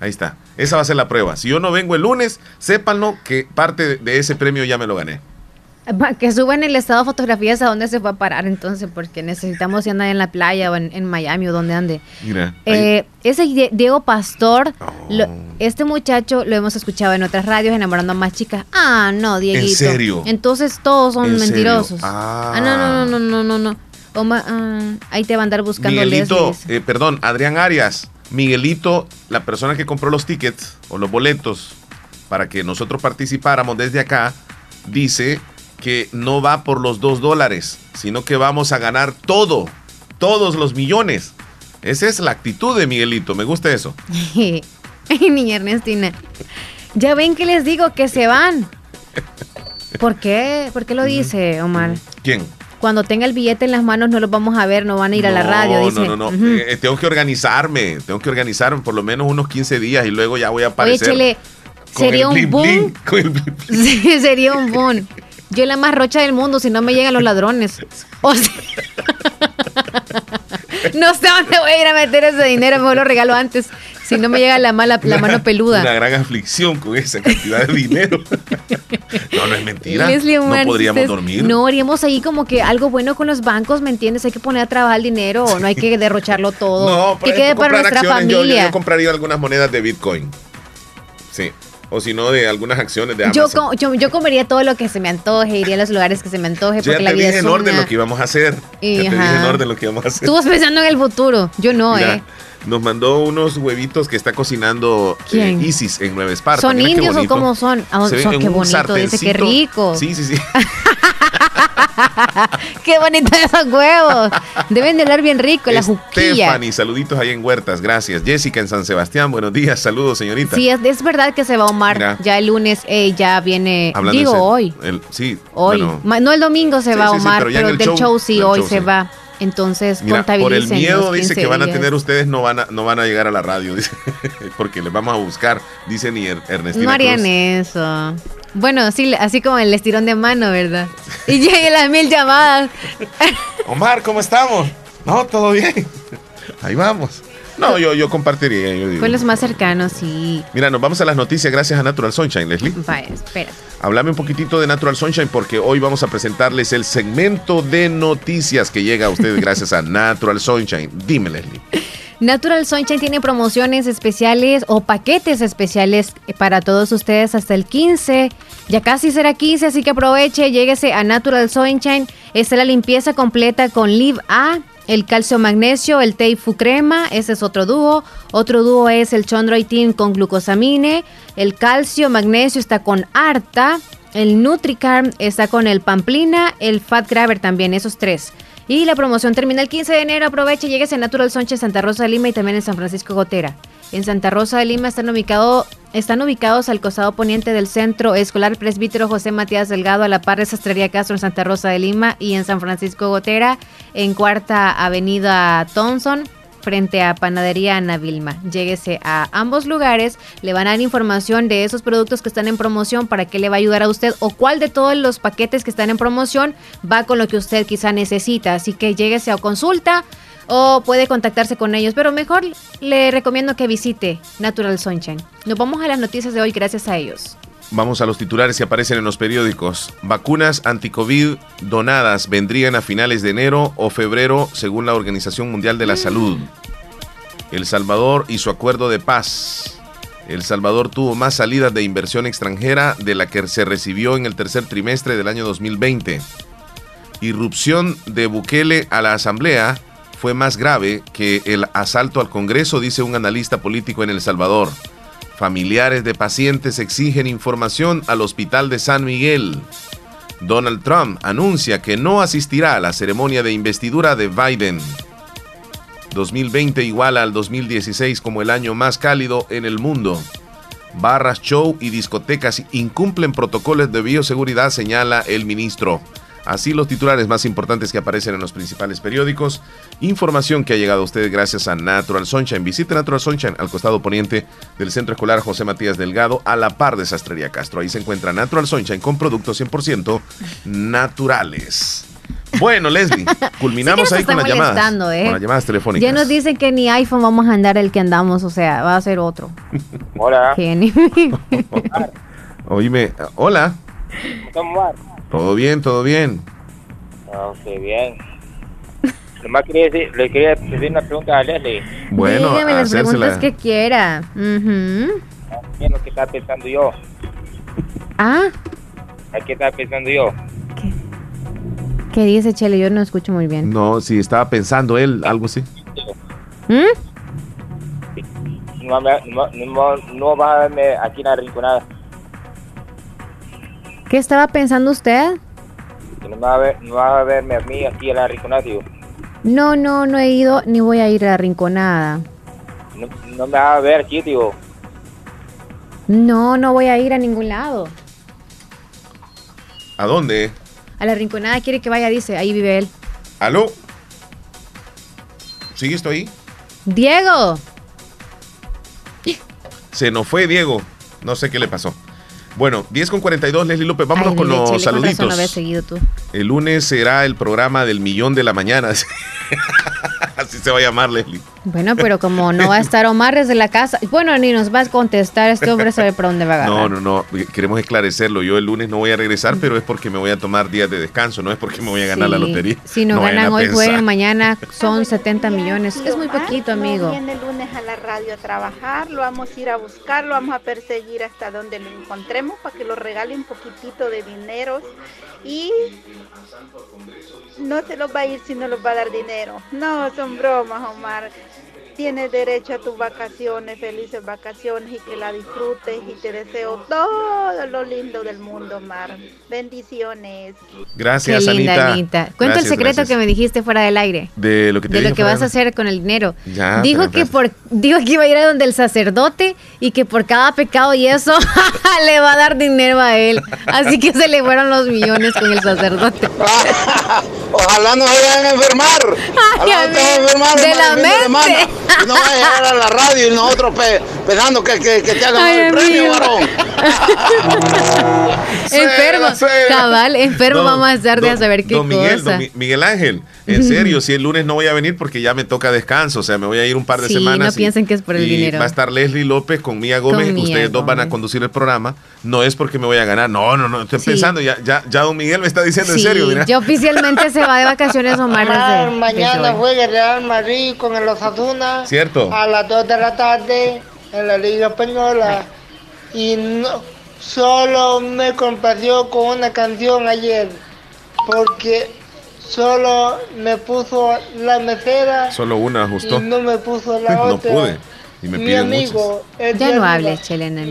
S1: Ahí está. Esa va a ser la prueba. Si yo no vengo el lunes, sépanlo que parte de ese premio ya me lo gané.
S2: Que suban el estado de fotografías a dónde se va a parar entonces, porque necesitamos si anda en la playa o en, en Miami o donde ande.
S1: Mira.
S2: Eh, ese Die- Diego Pastor, lo-
S1: Oh.
S2: este muchacho lo hemos escuchado en otras radios enamorando a más chicas. Ah, no, Dieguito.
S1: serio?
S2: Entonces todos son
S1: ¿En
S2: mentirosos.
S1: Ah.
S2: Ah, no, no, no, no, no, no. Ah, ahí te va a andar buscando
S1: Miguelito, eh, perdón, Adrián Arias. Miguelito, la persona que compró los tickets o los boletos para que nosotros participáramos desde acá, dice que no va por los dos dólares, sino que vamos a ganar todo, todos los millones. Esa es la actitud de Miguelito, me gusta eso.
S2: Niña Ernestina. Ya ven que les digo que se van. ¿Por qué? ¿Por qué lo dice, Omar?
S1: ¿Quién?
S2: Cuando tenga el billete en las manos no los vamos a ver, no van a ir a la radio.
S1: No,
S2: Dice.
S1: no, no, no.
S2: Ujú.
S1: Eh, tengo que organizarme, tengo que organizarme por lo menos unos 15 días y luego ya voy a
S2: Oye,
S1: aparecer. Con
S2: sería un boom.
S1: bling, bling.
S2: Sí, sería un boom. Yo la más rocha del mundo si no me llegan los ladrones. O sea, no sé dónde voy a ir a meter ese dinero, mejor lo regalo antes. Si no me llega la, mala, la mano peluda.
S1: Una gran aflicción con esa cantidad de dinero. no, no es mentira.
S2: Leslie
S1: no podríamos dormir.
S2: No, haríamos ahí como que algo bueno con los bancos, ¿me entiendes? Hay que poner a trabajar el dinero, no hay que derrocharlo todo.
S1: No,
S2: que quede para nuestra
S1: acciones, yo- Yo,
S2: familia.
S1: yo compraría algunas monedas de Bitcoin. Sí. O si no, de algunas acciones de
S2: Yo,
S1: Amazon.
S2: yo, yo comería todo lo que se me antoje, iría a los lugares que se me antoje,
S1: Yo ya
S2: la vida
S1: dije en orden
S2: una.
S1: lo que íbamos a hacer.
S2: Y,
S1: ya te dije
S2: ajá.
S1: en orden lo que íbamos a hacer.
S2: Tú vas pensando en el futuro, yo no,
S1: Mira,
S2: ¿eh?
S1: Nos mandó unos huevitos que está cocinando eh. Isis en Nueva Esparta.
S2: ¿Son
S1: Mira
S2: indios o cómo son? Ah, son qué bonito, dice, qué rico.
S1: Sí, sí, sí.
S2: Qué bonitos esos huevos. Deben de hablar bien rico, la juquilla.
S1: Stephanie, saluditos ahí en Huertas, gracias. Jessica en San Sebastián, buenos días, saludos señorita.
S2: Sí, es, es verdad que se va Omar.
S1: Mira.
S2: Ya el lunes eh, ya viene.
S1: Hablando
S2: digo
S1: serio,
S2: hoy.
S1: el- sí,
S2: Hoy.
S1: bueno,
S2: no el domingo se
S1: Sí,
S2: va
S1: sí,
S2: Omar,
S1: pero
S2: pero
S1: el
S2: del
S1: show-
S2: show, sí,
S1: del
S2: hoy
S1: show,
S2: se va. Entonces,
S1: Mira, por el miedo dice
S2: 15
S1: que van a
S2: días.
S1: tener ustedes no van a no van a llegar a la radio, dice, porque les vamos a buscar, dice ni Er- Ernestina
S2: No harían
S1: Cruz.
S2: eso. Bueno, sí, así como el estirón de mano, ¿verdad? Y lleguen las mil llamadas.
S1: Omar, ¿cómo estamos? No, todo bien. Ahí vamos. No, yo, yo compartiría. yo digo.
S2: Con los más cercanos, sí.
S1: Mira, nos vamos a las noticias gracias a Natural Sunshine, Leslie.
S2: Vaya, espera.
S1: Háblame un poquitito de Natural Sunshine porque hoy vamos a presentarles el segmento de noticias que llega a ustedes gracias a Natural Sunshine. Dime, Leslie.
S2: Natural Sunshine tiene promociones especiales o paquetes especiales para todos ustedes hasta el 15. Ya casi será 15, así que aproveche, lléguese a Natural Sunshine. Esta es la limpieza completa con Live A, el calcio magnesio, el Teifu crema, ese es otro dúo. Otro dúo es el Chondroitin con glucosamine. El calcio magnesio está con Arta. El Nutricarm está con el Pamplina. El Fat Grabber también, esos tres. Y la promoción termina el 15 de enero. Aproveche, llegues a Natural Sunshine Santa Rosa de Lima y también en San Francisco Gotera. En Santa Rosa de Lima están, ubicado, están ubicados al costado poniente del Centro Escolar Presbítero José Matías Delgado, a la par de Sastrería Castro en Santa Rosa de Lima y en San Francisco Gotera, en Cuarta Avenida Thompson frente a Panadería Ana Vilma. Lléguese a ambos lugares, le van a dar información de esos productos que están en promoción, para qué le va a ayudar a usted o cuál de todos los paquetes que están en promoción va con lo que usted quizá necesita. Así que lléguese a consulta o puede contactarse con ellos, pero mejor le recomiendo que visite Natural Sunshine. Nos vamos a las noticias de hoy gracias a ellos.
S1: Vamos a los titulares que aparecen en los periódicos. Vacunas anti-COVID donadas vendrían a finales de enero o febrero según la Organización Mundial de la Salud. El Salvador y su acuerdo de paz. El Salvador tuvo más salidas de inversión extranjera de la que se recibió en el tercer trimestre del año 2020. Irrupción de Bukele a la Asamblea fue más grave que el asalto al Congreso, dice un analista político en El Salvador. Familiares de pacientes exigen información al Hospital de San Miguel. Donald Trump anuncia que no asistirá a la ceremonia de investidura de Biden. 2020 iguala al 2016 como el año más cálido en el mundo. Barras, show y discotecas incumplen protocolos de bioseguridad, señala el ministro. Así los titulares más importantes que aparecen en los principales periódicos. Información que ha llegado a ustedes gracias a Natural Sunshine. Visite Natural Sunshine al costado poniente del Centro Escolar José Matías Delgado a la par de Sastrería Castro. Ahí se encuentra Natural Sunshine con productos 100% naturales. Bueno, Leslie, culminamos
S2: Sí
S1: ahí con las llamadas.
S2: ¿eh?
S1: Con las llamadas telefónicas.
S2: Ya nos dicen que ni iPhone vamos a andar el que andamos, o sea, va a ser otro.
S22: Hola.
S1: Oíme, hola.
S22: ¿Cómo va?
S1: Todo bien, todo bien.
S22: Ah, Ok, bien. Nomás quería decir, le quería pedir una pregunta a Leslie.
S1: Bueno,
S2: Dígame las preguntas que quiera. Ujú.
S22: ¿Qué es lo que estaba pensando yo?
S2: Ah,
S22: ¿A qué estaba pensando yo?
S2: ¿qué dice Chele? Yo no escucho muy bien.
S1: No, si estaba pensando él, algo así.
S2: ¿Mm?
S22: No, me- no, no, no vas a verme aquí en la rinconada.
S2: ¿Qué estaba pensando usted?
S22: Que No, me va a ver, no vas a verme a mí aquí en la rinconada, digo.
S2: No, no, no he ido ni voy a ir a la rinconada.
S22: No, no me vas a ver aquí, digo.
S2: No, no voy a ir a ningún lado.
S1: ¿A dónde?
S2: A la rinconada quiere que vaya, dice. Ahí vive él.
S1: ¿Aló? ¿Sigue esto ahí?
S2: Diego.
S1: Se nos fue Diego. No sé qué le pasó. Bueno, 10 con 42, Leslie López. Vámonos
S2: Ay,
S1: con los saluditos.
S2: no habías seguido tú.
S1: El lunes será el programa del millón de la mañana. Así se va a llamar, Leslie.
S2: Bueno, pero como no va a estar Omar desde la casa, bueno, ni nos va a contestar este hombre sabe por dónde va a agarrar.
S1: No, no, no. Queremos esclarecerlo. Yo el lunes no voy a regresar, pero es porque me voy a tomar días de descanso. No es porque me voy a ganar la lotería.
S2: Si no, ganan hoy, juegan mañana, son 70 millones. Es muy poquito, amigo.
S27: No viene el lunes a la radio a trabajar, lo vamos a ir a buscar, lo vamos a perseguir hasta donde lo encontremos para que lo regale un poquitito de dinero y no se los va a ir si no los va a dar dinero. No, son bromas, Omar. Tienes derecho a tus vacaciones, felices vacaciones y que la disfrutes y te deseo todo lo lindo del mundo, Omar. Bendiciones.
S1: Gracias,
S2: Qué linda,
S1: Anita.
S2: Anita. Cuenta el secreto
S1: gracias.
S2: que me dijiste fuera del aire.
S1: De lo que te
S2: De lo que vas a hacer con el dinero.
S1: Ya,
S2: dijo que por dijo que iba a ir a donde el sacerdote y que por cada pecado y eso le va a dar dinero a él. Así que se le fueron los millones con el sacerdote.
S21: Ojalá no se vayan a enfermar. Te vayan a enfermar
S2: de
S21: hermano,
S2: la mente.
S21: Y no va a llegar a la radio y nosotros pe- pensando que, que, que te hagan
S2: Ay,
S21: el premio, varón.
S2: enfermo, cabal, enfermo
S1: Don-
S2: vamos a estar de
S1: don-
S2: saber qué
S1: don Miguel,
S2: cosa.
S1: don Mi- Miguel Ángel, en serio, si el lunes no voy a venir porque ya me toca descanso, o sea, me voy a ir un par de
S2: Sí,
S1: semanas.
S2: no piensen que es por el
S1: y
S2: dinero.
S1: Va a estar Leslie López con Mía Gómez,
S2: Con Mía
S1: ustedes dos van a conducir el programa. No es porque me voy a ganar, no, no, no, estoy
S2: Sí.
S1: pensando, ya, ya, ya don Miguel me está diciendo en serio, mira.
S2: ya oficialmente se va de vacaciones Omar
S28: Omar,
S2: desde-
S28: mañana juega Real Madrid con el Osasuna.
S1: Cierto.
S28: A las 2 de la tarde en la Liga Española. Y no, solo me complació con una canción ayer. Porque solo me puso la mesera
S1: Solo una ajustó.
S28: y no me puso la
S1: no
S28: otra.
S1: pude. Y me
S28: Mi
S1: muchas.
S2: Ya no hables, Chelena.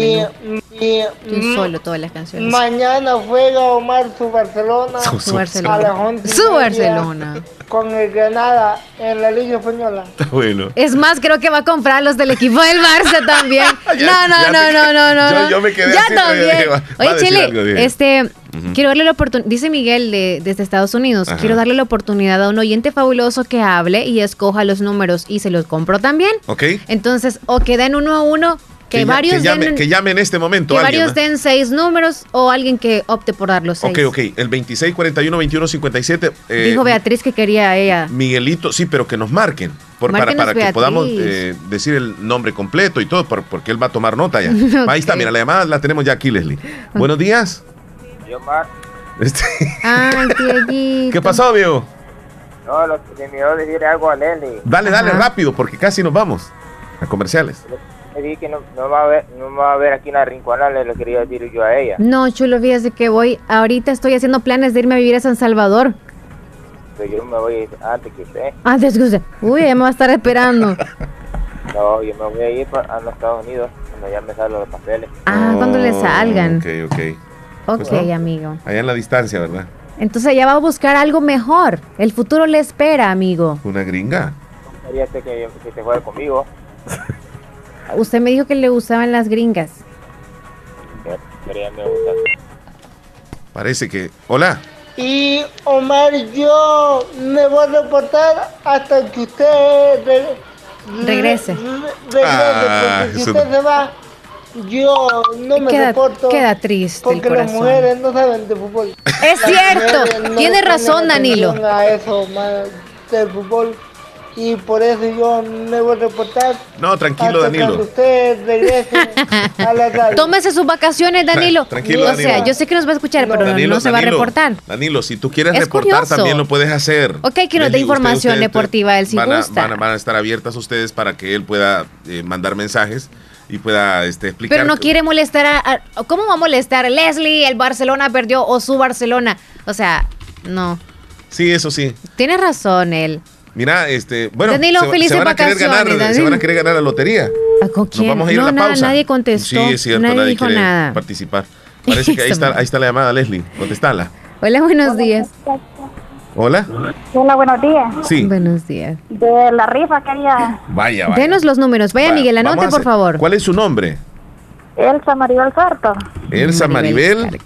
S28: Y-
S2: Tú solo todas las canciones.
S28: Mañana juega Omar su Barcelona.
S2: Su- su
S28: a las
S2: Barcelona. Su Barcelona.
S28: Con el Granada en la Liga Española.
S1: Bueno.
S2: Es más, creo que va a comprar los del equipo del Barça también.
S1: Ya-
S2: no, no,
S1: ya
S2: no,
S1: te-
S2: no, no, no.
S1: yo-
S2: no.
S1: yo me quedé
S2: Ya
S1: así,
S2: también.
S1: dije, va-
S2: Oye, Chile,
S1: algo,
S2: este, quiero darle la oportunidad, dice Miguel de, desde Estados Unidos,
S1: Ajá.
S2: quiero darle la oportunidad a un oyente fabuloso que hable y escoja los números y se los compro también.
S1: ¿Ok?
S2: Entonces, o queden uno a uno, que, varios
S1: que llame,
S2: den,
S1: que llame en este momento
S2: que
S1: alguien.
S2: varios den seis números o alguien que opte por dar los seis.
S1: Ok, ok. El 26, 41, 21, 57. eh,
S2: Dijo Beatriz que quería a ella.
S1: Miguelito, sí, pero que nos marquen. por- para que podamos eh, decir el nombre completo y todo, por- porque él va a tomar nota ya. Ahí está, mira, la llamada la tenemos ya aquí, Leslie. Buenos días. Este,
S2: Ay.
S1: ¿Qué pasó, viejo?
S22: No, lo que me dio decir algo a Leslie.
S1: Dale, dale,
S2: Ajá.
S1: rápido, porque casi nos vamos a comerciales.
S22: Le dije que no, no va a ver, no me va a ver aquí en la rinconada, le quería decir yo a ella.
S2: No, chulo, fíjate que voy, ahorita estoy haciendo planes de irme a vivir a San Salvador.
S22: Pero yo me voy a ir antes que usted.
S2: Antes que usted. Uy, ya me va a estar esperando.
S22: No, yo me voy a ir a los Estados Unidos cuando ya me salgan los papeles.
S2: Ah, cuando le salgan.
S1: Ok, ok.
S2: Ok,
S1: Pues no.
S2: amigo.
S1: Allá en la distancia, ¿verdad?
S2: Entonces ya va a buscar algo mejor. El futuro le espera, amigo.
S1: Una gringa.
S22: Quería que, que, que te fuera conmigo.
S2: Usted me dijo que le gustaban las gringas.
S1: Parece que. Hola.
S28: Y Omar, yo me voy a reportar hasta que usted re-
S2: Regrese.
S28: re- regrese,
S1: Ah,
S28: porque si usted
S1: no.
S28: se va, yo no me
S2: Queda,
S28: reporto.
S2: queda triste el
S28: Porque las
S2: corazón.
S28: mujeres no saben de fútbol.
S2: Es
S28: Las
S2: cierto.
S28: no
S2: Tiene razón, Danilo.
S28: A eso, más del fútbol. Y por eso yo me voy a reportar.
S1: No, tranquilo,
S28: hasta
S1: Danilo.
S28: Usted regrese a la radio.
S2: Tómese sus vacaciones, Danilo.
S1: Tranquilo,
S2: o sea,
S1: Danilo.
S2: yo sé que nos va a escuchar, pero no-
S1: Danilo,
S2: no se va a
S1: Danilo,
S2: reportar.
S1: Danilo, si tú quieres
S2: Es
S1: reportar,
S2: curioso.
S1: también lo puedes hacer.
S2: Ok, que nos dé información deportiva, él si
S1: van a,
S2: gusta.
S1: van a- van a estar abiertas ustedes para que él pueda eh, mandar mensajes y pueda este, explicar.
S2: Pero no quiere molestar a, a- ¿Cómo va a molestar? Leslie, el Barcelona perdió o su Barcelona. O sea, no.
S1: Sí, eso sí.
S2: Tiene razón él.
S1: Mira, este, bueno,
S2: Danilo,
S1: se, van a querer ganar, se van a querer ganar la lotería.
S2: ¿A ¿Con quién?
S1: Nos vamos a ir
S2: no,
S1: a la
S2: nada,
S1: pausa.
S2: nadie contestó.
S1: Sí, es cierto,
S2: nadie,
S1: nadie,
S2: dijo
S1: quiere
S2: nada.
S1: participar. Parece que ahí está, ahí está la llamada, Leslie. Contestala.
S2: Hola, buenos días.
S1: Hola.
S29: Hola, buenos días.
S1: Sí.
S2: Buenos días.
S29: De la rifa quería
S1: Vaya, vaya.
S2: Denos los números. Vaya,
S1: Va,
S2: Miguel, anote, por favor.
S1: ¿Cuál es su nombre?
S29: Elsa Maribel Sorto.
S1: Elsa Maribel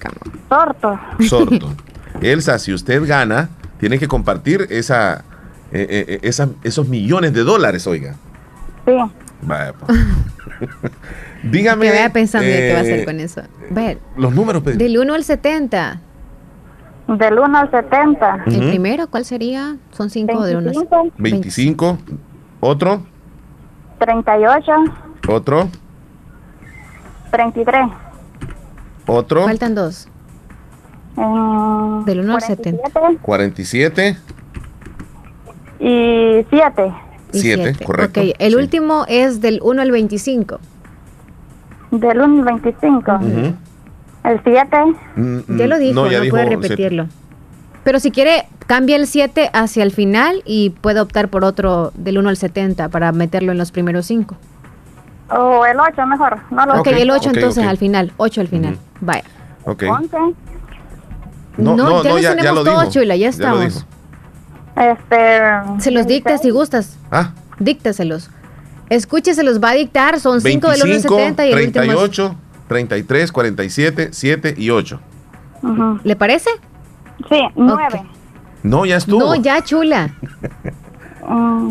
S29: Sorto.
S1: Sorto. Elsa, si usted gana, tiene que compartir esa, eh, eh, eh, esa- esos millones de dólares, oiga.
S29: Sí.
S1: Vaya, pues. Dígame.
S2: Que vaya pensando ya qué va a hacer
S1: eh,
S2: con eso. Ver,
S1: Los números, Pedro.
S2: del 1 al 70.
S29: Del 1 al 70.
S2: El
S1: Ujú.
S2: primero, ¿cuál sería? Son 5 de 1
S29: 25,
S1: 25. Otro.
S29: 38,
S1: Otro.
S29: 33.
S1: Otro.
S2: Faltan dos.
S29: eh,
S2: Del 1 al 70.
S1: 47.
S29: Y 7.
S2: Y
S1: 7,
S2: siete.
S1: correcto.
S2: Ok, el último es del 1 al 25.
S29: Del 1 al 25.
S1: Ujú.
S29: El 7.
S1: Mm,
S2: Ya lo
S1: mm,
S2: dijo, no,
S1: ya
S2: puede
S1: dijo
S2: repetirlo. Pero si quiere, cambia el 7 hacia el final y puede optar por otro del 1 al 70 para meterlo en los primeros 5.
S29: O el 8 mejor. No lo
S2: ok, el 8
S1: ok,
S2: entonces
S1: ok.
S2: al final. 8 al final. Vaya.
S1: Ok.
S29: 11.
S1: No, no,
S2: ya
S1: no, ya, ya lo dijo.
S2: Chula, ya
S1: lo
S2: estamos.
S1: dijo.
S29: Este.
S2: Se los dicta si gustas.
S1: Ah,
S2: Díctaselos. Escúcheselos, va a dictar. Son 5 del 1 al
S1: 25,
S2: 70 y el último es-
S1: 38, 33, 47, 7 y 8.
S29: Ujú.
S2: ¿Le parece?
S29: Sí, 9.
S1: No, ya estuvo.
S2: No, ya, chula.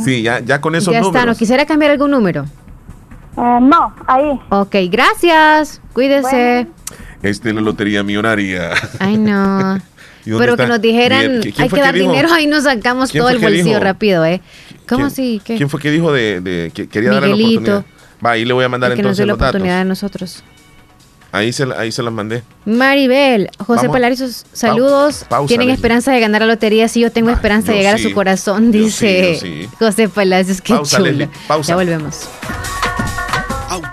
S1: Sí, ya, ya con esos
S2: ya
S1: números.
S2: está. ¿No quisiera cambiar algún número?
S29: Eh, no, ahí.
S2: Ok, gracias. Cuídese.
S30: Este la lotería millonaria.
S2: Ay, no.
S30: ¿Y dónde
S2: Pero que
S30: está?
S2: nos dijeran,
S30: Miguel, ¿quién
S2: hay que dar dinero, ahí nos sacamos
S30: ¿Quién
S2: todo el
S30: que
S2: bolsillo
S30: dijo?
S2: rápido, ¿eh? ¿Cómo
S30: ¿Quién-
S2: así? ¿Qué?
S30: ¿Quién fue que dijo de, de que quería darle la oportunidad? Va, ahí le voy a mandar
S2: que nos
S30: entonces
S2: dio la
S30: los datos.
S2: oportunidad a nosotros.
S30: Ahí se, ahí se las mandé.
S2: Maribel, José
S30: Vamos.
S2: Palarios, saludos.
S30: pausa,
S2: ¿Tienen esperanza de ganar la lotería? Sí, yo tengo esperanza de
S30: yo
S2: llegar
S30: sí.
S2: a su corazón,
S30: Yo
S2: dice
S30: sí, yo sí.
S2: José Palacios. Qué
S30: Pausa,
S2: chulo.
S30: Leslie, pausa.
S2: Ya volvemos.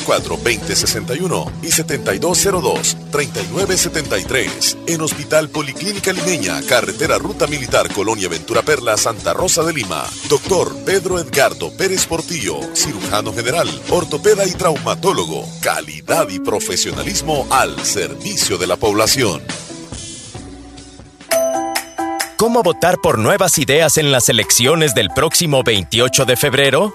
S1: 2664-2061 y 7202-3973. En Hospital Policlínica Limeña, Carretera Ruta Militar Colonia Ventura Perla, Santa Rosa de Lima. Doctor Pedro Edgardo Pérez Portillo, cirujano general, ortopeda y traumatólogo. Calidad y profesionalismo al servicio de la población.
S7: ¿Cómo votar por nuevas ideas en las elecciones del próximo 28 de febrero?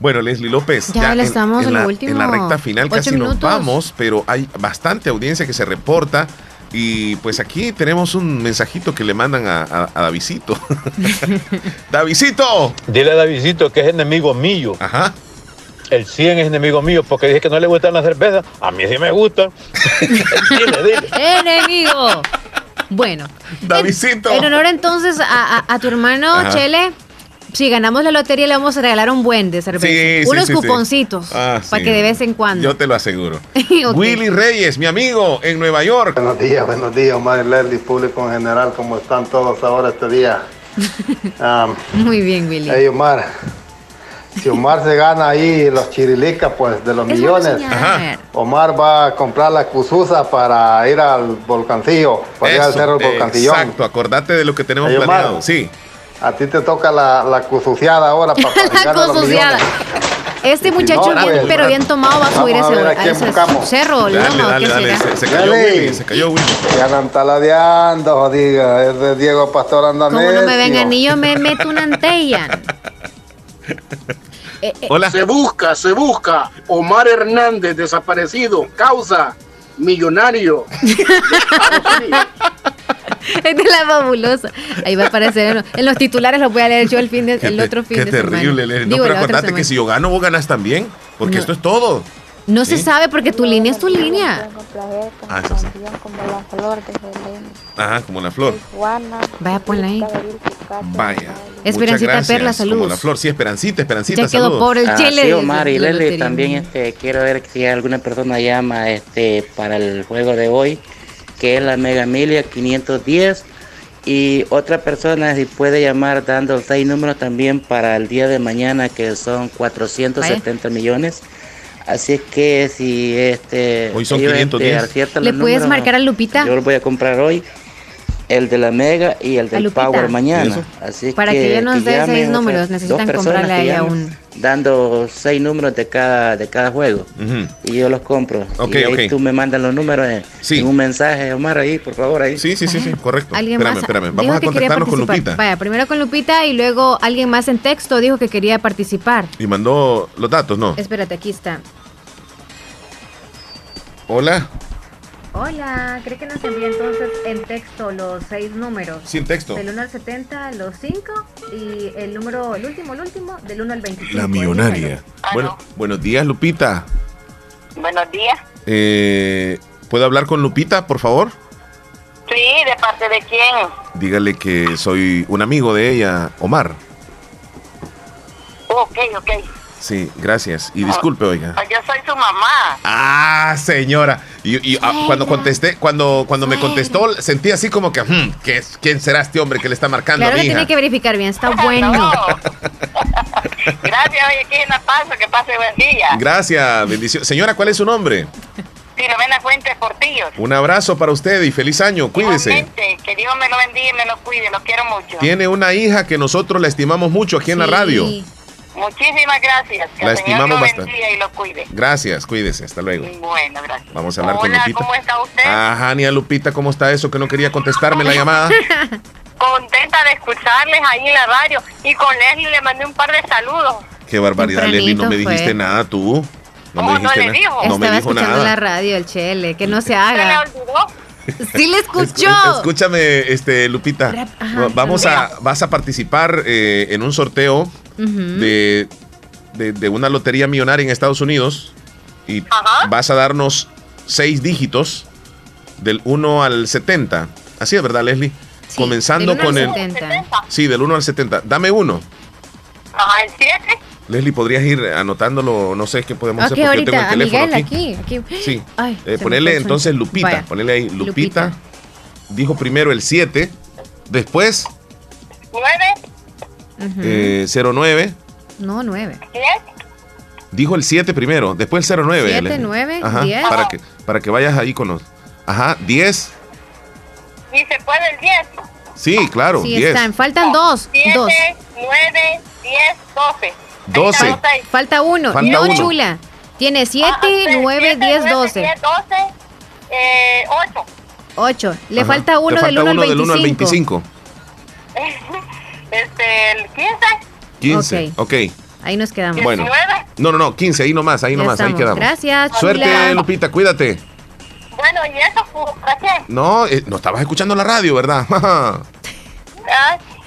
S30: Bueno, Leslie López.
S2: Ya le estamos en
S30: la,
S2: último.
S30: en la recta final casi nos vamos, pero hay bastante audiencia que se reporta. Y pues aquí tenemos un mensajito que le mandan a, a, a Davidito. ¡Davidito!
S31: Dile a Davidito que es enemigo mío.
S30: Ajá.
S31: El 100 es enemigo mío porque dije que no le gustan las cervezas. A mí sí me gustan. dile, dile.
S2: ¡Enemigo! Bueno.
S30: Davidito.
S2: En honor entonces a, a- a tu hermano
S30: Ajá.
S2: Chele, si ganamos la lotería le vamos a regalar un buen de cerveza.
S30: Sí, sí,
S2: Unos
S30: sí, sí.
S2: cuponcitos
S30: Ah,
S2: para
S30: sí.
S2: que de vez en cuando.
S30: Yo te lo aseguro. Willy Reyes, mi amigo, en Nueva York.
S32: Buenos días, buenos días, Omar Leslie, público en general, ¿cómo están todos ahora este día? Um,
S2: Muy bien, Willy.
S32: hey, Omar, si Omar se gana ahí los chirilicas, pues de los
S2: Es
S32: millones. Omar va a comprar la cususa para ir al volcancillo, para ir al cerro del volcancillón.
S30: Exacto, acordate de lo que tenemos
S32: Hey, Omar.
S30: planeado. Sí.
S32: A ti te toca la, la cusuciada ahora para
S2: la
S32: millones.
S2: Este muchacho
S32: no,
S2: bien, pero bien tomado va a subir ese,
S32: a
S2: a ese cerro,
S30: Dale,
S2: lomo,
S30: dale,
S2: ¿qué
S30: dale.
S2: será?
S30: Se, se cayó
S32: Dale.
S30: Willy, se cayó Willy.
S32: Ya andan taladeando, jodiga, es de Diego Pastor anda
S2: Como no me vengan ni yo me meto una antella. Eh, eh,
S33: Se busca, se busca. Omar Hernández, desaparecido. Causa, millonario.
S2: Es de la fabulosa. Ahí va a aparecer en los, en los titulares, los voy a leer yo el, fin de, el
S30: Qué
S2: otro fin
S30: Qué
S2: de
S30: terrible,
S2: semana.
S30: Leslie. No,
S2: Digo,
S30: pero
S2: la otra
S30: acordate que si yo gano, vos ganas también. Porque
S2: No.
S30: esto es todo.
S2: No se sabe porque tu línea es tu línea.
S30: Ah, eso sí.
S34: como la flor de.
S30: Ajá, como la flor.
S2: Vaya, ponla ahí.
S30: Vaya.
S2: Esperancita. Perla,
S30: Como
S2: saludos.
S30: la flor, sí, Esperancita, Esperancita,
S2: Ya quedó
S30: saludos.
S2: pobre el
S15: Ah,
S2: chile.
S15: sí, Omar y Lele, también este, quiero ver si alguna persona llama este, para el juego de hoy, que es la Mega Milia 510 Y otra persona si puede llamar dando seis números también para el día de mañana que son 470 millones. Así es que si este
S1: Hoy son
S15: ellos,
S1: 510.
S15: aciertan
S2: ¿Le puedes
S15: números,
S2: marcar a Lupita?
S15: Yo lo voy a comprar hoy. El de la Mega y el
S2: ¿A
S15: del? Power
S2: ¿Y
S15: mañana. Así
S2: Para que ella nos dé seis números, necesitan comprarle a
S15: que
S2: ella un-
S15: Dando seis números de cada, de cada juego. Y yo los compro.
S1: Ok,
S15: y ahí tú me mandas los números en, en un mensaje, Omar, ahí, por favor, ahí.
S1: Sí, sí, sí, sí, correcto.
S2: Alguien
S1: espérame,
S2: más
S1: espérame. Vamos a contactarnos con. Lupita.
S2: Vaya, primero con Lupita y luego alguien más en texto dijo que quería participar.
S1: Y mandó los datos, ¿no?
S2: Espérate, aquí está.
S1: Hola.
S2: Hola, ¿cree que nos envía entonces en texto los seis números?
S1: Sin texto.
S2: Del 1 al 70, los 5 y el número, el último, el último, del 1 al 25.
S1: La millonaria. Bueno, buenos días, Lupita.
S35: Buenos días.
S1: Eh, ¿Puedo hablar con Lupita, por favor?
S35: Sí, ¿de parte de quién?
S1: Dígale que soy un amigo de ella, Omar.
S35: Ok, ok.
S1: Sí, gracias. Y disculpe, oiga.
S35: Yo soy su mamá.
S1: Ah, señora. Y, y, ah, cuando contesté, cuando, cuando me contestó, sentí así como que, hmm, ¿qué es- ¿quién será este hombre que le está marcando
S2: Claro
S1: a
S2: que
S1: mi hija?
S2: tiene que verificar bien, está bueno.
S35: Gracias, oye, aquí en La Paz, que pase buen día.
S1: Gracias, bendición. Señora, ¿cuál es su nombre?
S35: Filomena Fuentes Portillos.
S1: Un abrazo para usted y feliz año. Cuídese.
S35: Igualmente, que Dios me lo bendiga y me lo cuide, lo quiero mucho.
S1: Tiene una hija que nosotros la estimamos mucho aquí en la radio.
S35: Muchísimas gracias. Que
S1: La
S35: el Señor
S1: estimamos
S35: lo
S1: bastante.
S35: y lo cuide.
S1: Gracias, cuídese. Hasta luego.
S35: Bueno, gracias.
S1: Vamos a hablar con
S35: Hola,
S1: Lupita.
S35: ¿cómo está usted?
S1: Ajá, Nia Lupita, ¿cómo está eso que no quería contestarme la llamada?
S35: Contenta de escucharles ahí en la radio. Y con Leslie le mandé un par de saludos.
S1: Qué barbaridad, Leslie, no me dijiste
S2: fue.
S1: nada tú. No
S35: ¿Cómo
S1: me
S35: no
S1: dijiste
S35: le
S1: nada.
S35: dijo?
S1: No me
S2: Estaba
S1: dijo
S2: escuchando
S1: nada.
S2: la radio, el Chele, que no se
S35: ¿Se le
S2: haga.
S35: olvidó?
S2: Sí le
S1: Es-
S2: escuchó.
S1: Escúchame, este, Lupita.
S2: ajá,
S1: Vamos a, vas a participar eh, en un sorteo
S2: Ujú.
S1: de, de, de una lotería millonaria en Estados Unidos y vas a darnos seis dígitos del 1 al 70. Así es, ¿verdad, Leslie? Comenzando
S2: del uno
S1: con
S2: al
S1: el...
S2: 70.
S1: Sí, del 1 al 70. Dame uno.
S35: Ajá, el 7.
S1: Leslie, ¿podrías ir anotándolo? No sé qué podemos
S2: Ok,
S1: hacer porque yo tengo el
S2: ahorita,
S1: teléfono
S2: Miguel
S1: aquí.
S2: aquí. aquí.
S1: Sí.
S2: Ay,
S1: Eh, ponerle entonces. Lupita.
S2: Vaya.
S1: Ponerle ahí Lupita. Dijo primero el 7. Después
S35: 9.
S2: Ujú.
S1: eh, 09.
S2: No, 9.
S35: 10.
S1: Dijo el 7 primero. Después el 09.
S2: Siete,
S1: Leslie.
S2: nueve,
S1: Ajá,
S2: diez.
S1: Para que, para que vayas ahí con los. Ajá, 10.
S35: Y se puede el 10.
S1: Sí, claro,
S2: Sí,
S1: 10.
S2: están. Faltan dos.
S35: 7,
S2: Dos.
S35: 9, 10, 12.
S1: 12.
S2: Falta uno.
S1: Falta
S2: no,
S1: uno.
S2: chula. Tiene 7,
S35: Ajá, sí,
S2: 9,
S35: siete,
S2: 10,
S35: nueve,
S2: 12.
S35: 10, 12, eh, 8.
S2: 8. Le
S1: Ajá.
S2: falta uno
S1: falta
S2: del 1
S1: uno
S2: al
S1: del 1 al
S2: 25.
S1: 25.
S35: este, el 15.
S1: 15. Ok.
S2: Ahí nos quedamos.
S1: Bueno. No, no, no, 15, ahí nomás, ahí
S2: Ya
S1: nomás, ahí
S2: estamos.
S1: quedamos.
S2: Gracias,
S1: Suerte,
S2: chula.
S1: Lupita, cuídate.
S35: Bueno, ¿y eso para qué?
S1: No, eh, no estabas escuchando la radio, ¿verdad?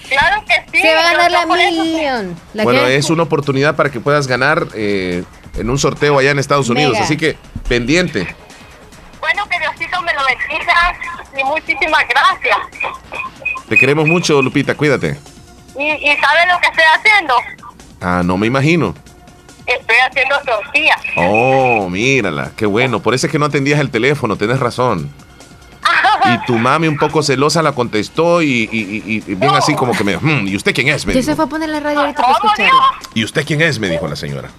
S35: Claro que sí.
S2: Se va a
S35: pero
S2: ganar la million. ¿La
S1: bueno,
S2: qué?
S1: es una oportunidad para que puedas ganar eh, en un sorteo allá en Estados Unidos,
S35: Mega.
S1: así que pendiente.
S35: Bueno, que Diosito me lo bendiga y muchísimas gracias.
S1: Te queremos mucho, Lupita, cuídate.
S35: ¿Y, y saben lo que estoy haciendo?
S1: Ah, no me imagino.
S35: Estoy haciendo tortillas.
S1: Oh, mírala, qué bueno. Por eso es que no atendías el teléfono, tenés razón. Y tu mami un poco celosa la contestó y, y- y- y bien así como que me... "Hmm, ¿Y usted quién es? Me dijo.
S2: se fue a poner la radio ahorita para escuchar.
S1: ¿Y usted quién es? Me dijo la señora.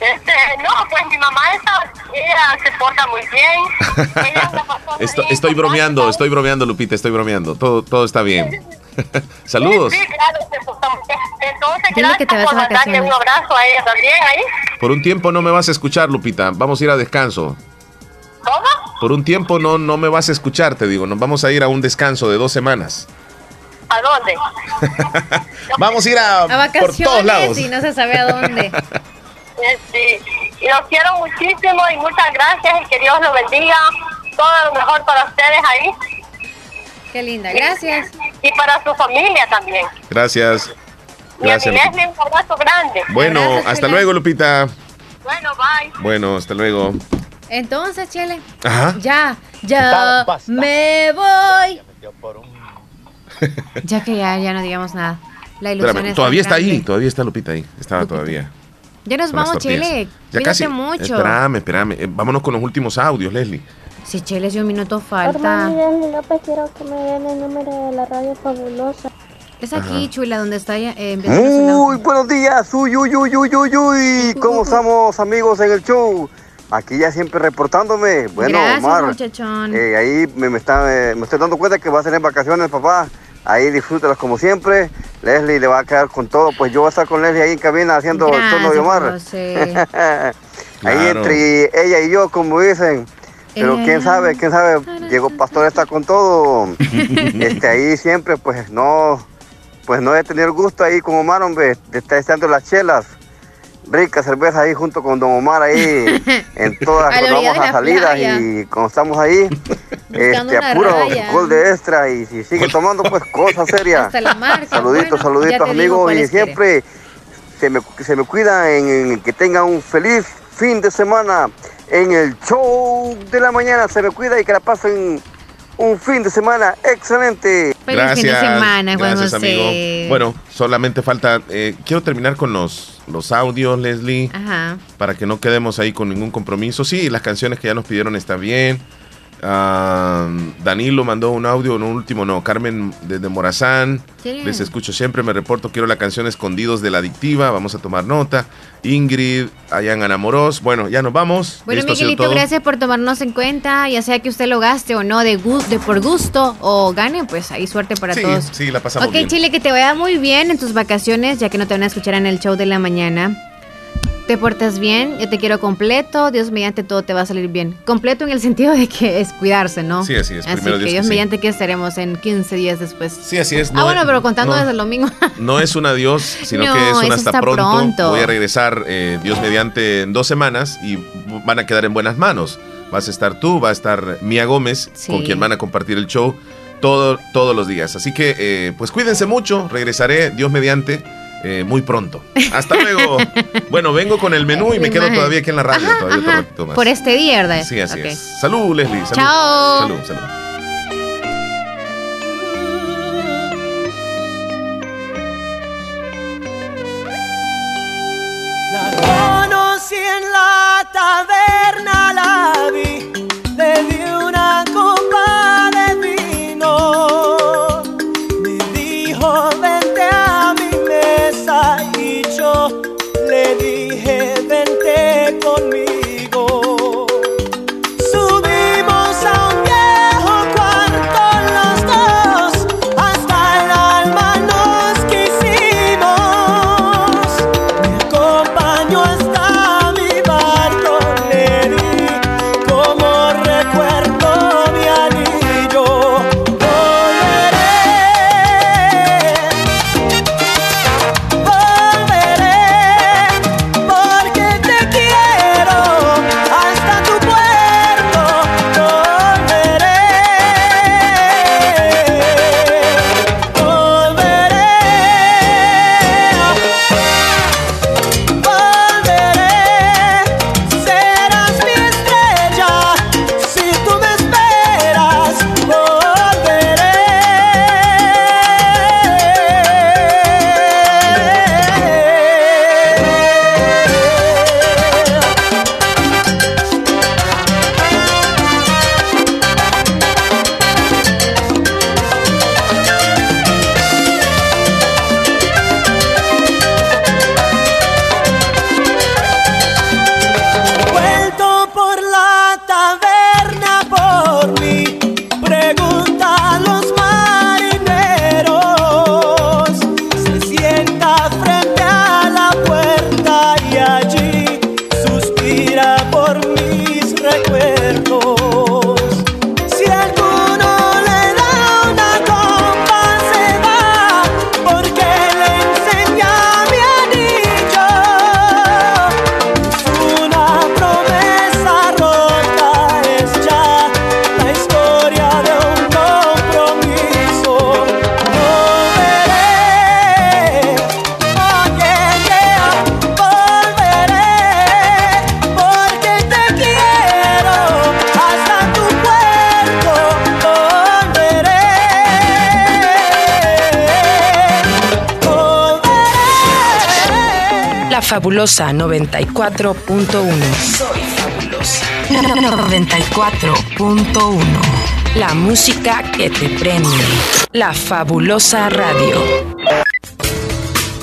S35: Este, no, pues mi mamá está, ella se porta muy bien. Ella es la persona
S1: Esto-
S35: ahí
S1: estoy bromeando, estoy bromeando, Lupita, estoy bromeando. Todo, todo está bien. Saludos.
S35: Sí, claro, muy bien. Entonces,
S2: Dile que
S35: gracias
S2: te vas
S35: por
S2: vacaciones.
S35: un abrazo a ella también ahí.
S1: Por un tiempo no me vas a escuchar, Lupita. Vamos a ir a descanso.
S35: ¿Cómo?
S1: Por un tiempo no, no me vas a escuchar, te digo. Nos vamos a ir a un descanso de dos semanas.
S35: ¿A dónde?
S1: Vamos a ir a,
S2: A
S1: por todos lados.
S2: y no se sabe a dónde.
S35: Sí, y los quiero muchísimo y muchas gracias y que Dios los bendiga. Todo lo mejor para ustedes ahí.
S2: Qué linda, gracias.
S35: Y para su familia también.
S1: Gracias.
S35: Y a
S1: Gracias.
S35: Leslie un abrazo grande.
S1: Bueno, hasta luego, Lupita.
S35: Bueno, bye.
S1: Bueno, hasta luego.
S2: Entonces, Chele.
S1: Ajá.
S2: Ya, ya me voy. Ya que ya, ya no digamos nada. La ilusión
S1: Espérame,
S2: es
S1: todavía está ahí, todavía está Lupita ahí. Estaba todavía.
S2: Ya nos vamos. Chele.
S1: Ya
S2: Cuídate
S1: casi.
S2: mucho.
S1: Espérame, espérame. Eh, vámonos con los últimos audios, Leslie.
S2: Si Cheles y un minuto falta.
S30: Hermano Miguel López, quiero que me den el número de la radio fabulosa.
S2: Es aquí,
S36: Ajá.
S2: chula, donde está eh, el audio.
S36: Muy buenos días, uy, uy, uy, uy, uy, uy. ¿Cómo estamos, amigos, en el show? Aquí ya siempre reportándome. Bueno,
S2: Gracias,
S36: Omar,
S2: muchachón.
S36: eh, ahí me, me está, eh, me estoy dando cuenta que va a tener vacaciones, papá. Ahí disfrútalas como siempre. Leslie le va a quedar con todo. Pues yo voy a estar con Leslie ahí en cabina haciendo el turno de
S2: Gracias,
S36: Omar.
S2: José.
S36: ahí
S37: Claro.
S36: entre ella y yo, como dicen. Pero
S2: Eh.
S36: quién sabe, quién sabe, llegó Pastor está con todo. este ahí siempre, pues no, pues no he tenido el gusto ahí con Omar, hombre, de estar echando las chelas. Rica cerveza ahí junto con Don Omar ahí en todas cuando vamos a salidas y cuando estamos ahí, este a puro
S2: raya.
S36: gol de extra y si sigue tomando pues cosa seria.
S2: Hasta la marca.
S36: Saluditos,
S2: Bueno,
S36: saluditos amigos y siempre se me, se me cuida en, en que tengan un feliz fin de semana en el show de la mañana. Se me cuida y que la pasen un fin de semana excelente.
S2: Feliz fin de semana, Juan
S37: gracias,
S2: José.
S37: amigo. Bueno, solamente falta. eh, quiero terminar con los, los audios, Leslie,
S2: Ajá.
S37: para que no quedemos ahí con ningún compromiso. Sí, las canciones que ya nos pidieron están bien. Ah, Danilo mandó un audio, no último, no. Carmen desde Morazán. Les escucho siempre, me reporto. Quiero la canción Escondidos de la Adictiva. Vamos a tomar nota. Ingrid, allá en. Bueno, ya nos vamos.
S2: Bueno,
S37: Esto
S2: Miguelito, gracias por tomarnos en cuenta, ya sea que usted lo gaste o no, de, de por gusto o gane, pues ahí suerte para
S37: Sí,
S2: todos.
S37: sí, la pasamos
S2: ok,
S37: bien.
S2: Chile, que te vaya muy bien en tus vacaciones, ya que no te van a escuchar en el show de la mañana. Te portas bien, yo te quiero completo, Dios mediante todo te va a salir bien. Completo en el sentido de que es cuidarse, ¿no?
S37: Sí, así es,
S2: Así
S37: primero
S2: que
S37: Dios que
S2: Dios
S37: sí.
S2: mediante que estaremos en 15 días después.
S37: Sí, así es.
S2: ah,
S37: no
S2: bueno,
S37: es-
S2: pero contando
S37: no.
S2: desde el domingo.
S37: No es un adiós, sino
S2: No,
S37: que es un hasta,
S2: hasta
S37: pronto.
S2: pronto.
S37: Voy a regresar, eh, Dios mediante, en dos semanas y van a quedar en buenas manos. Vas a estar tú, va a estar Mía Gómez,
S2: Sí.
S37: con quien van a compartir el show todo, todos los días. Así que, eh, pues cuídense mucho. Regresaré, Dios mediante, eh, muy pronto. Hasta luego. bueno, vengo con el menú y me quedo todavía aquí en la radio.
S2: Ajá,
S37: todavía otro
S2: ajá.
S37: ratito más.
S2: Por este día, ¿verdad?
S37: Sí, así es. Salud, Leslie. Salud.
S2: Chao.
S37: Salud, salud.
S38: Fabulosa 94.1.
S39: Soy fabulosa.
S38: 94.1. La música que te prende. La fabulosa radio.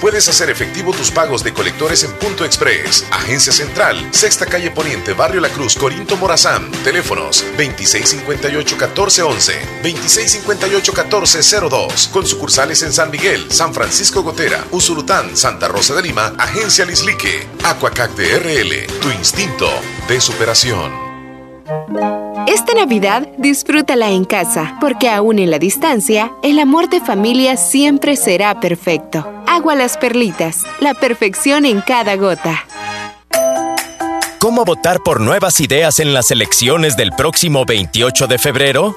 S1: Puedes hacer efectivo tus pagos de colectores en Punto Express, Agencia Central, Sexta Calle Poniente, Barrio La Cruz, Corinto Morazán. Teléfonos 2658-1411, 2658-1402. Con sucursales en San Miguel, San Francisco Gotera, Usulután, Santa Rosa de Lima, Agencia Lislique, Aquacac DRL, tu instinto de superación.
S24: Esta Navidad disfrútala en casa, porque aún en la distancia, el amor de familia siempre será perfecto. Agua las perlitas, la perfección en cada gota.
S7: ¿Cómo votar por nuevas ideas en las elecciones del próximo 28 de febrero?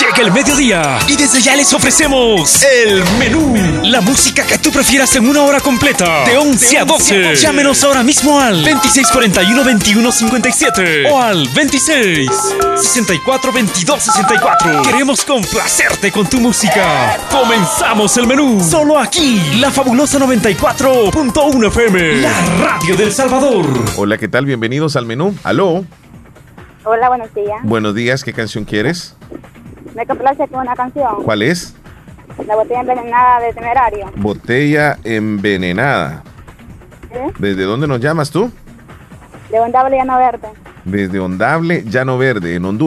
S5: Llega el mediodía y desde ya les ofrecemos el menú. La música que tú prefieras en una hora completa, de 11 a 12. Llámenos ahora mismo al 2641-2157 o al 26 64 22 64. Queremos complacerte con tu música. Comenzamos el menú. Solo aquí, la fabulosa 94.1 FM, la radio del Salvador.
S40: Hola, ¿qué tal? Bienvenidos al menú. Aló.
S8: Hola, buenos días.
S40: Buenos días, ¿qué canción quieres?
S8: Me complace con una canción.
S40: ¿Cuál es?
S8: La botella envenenada de Temerario.
S40: Botella envenenada.
S8: ¿Eh?
S40: ¿Desde dónde nos llamas tú?
S8: De Ondable Llano Verde.
S40: Desde Ondable, Llano Verde, en Honduras.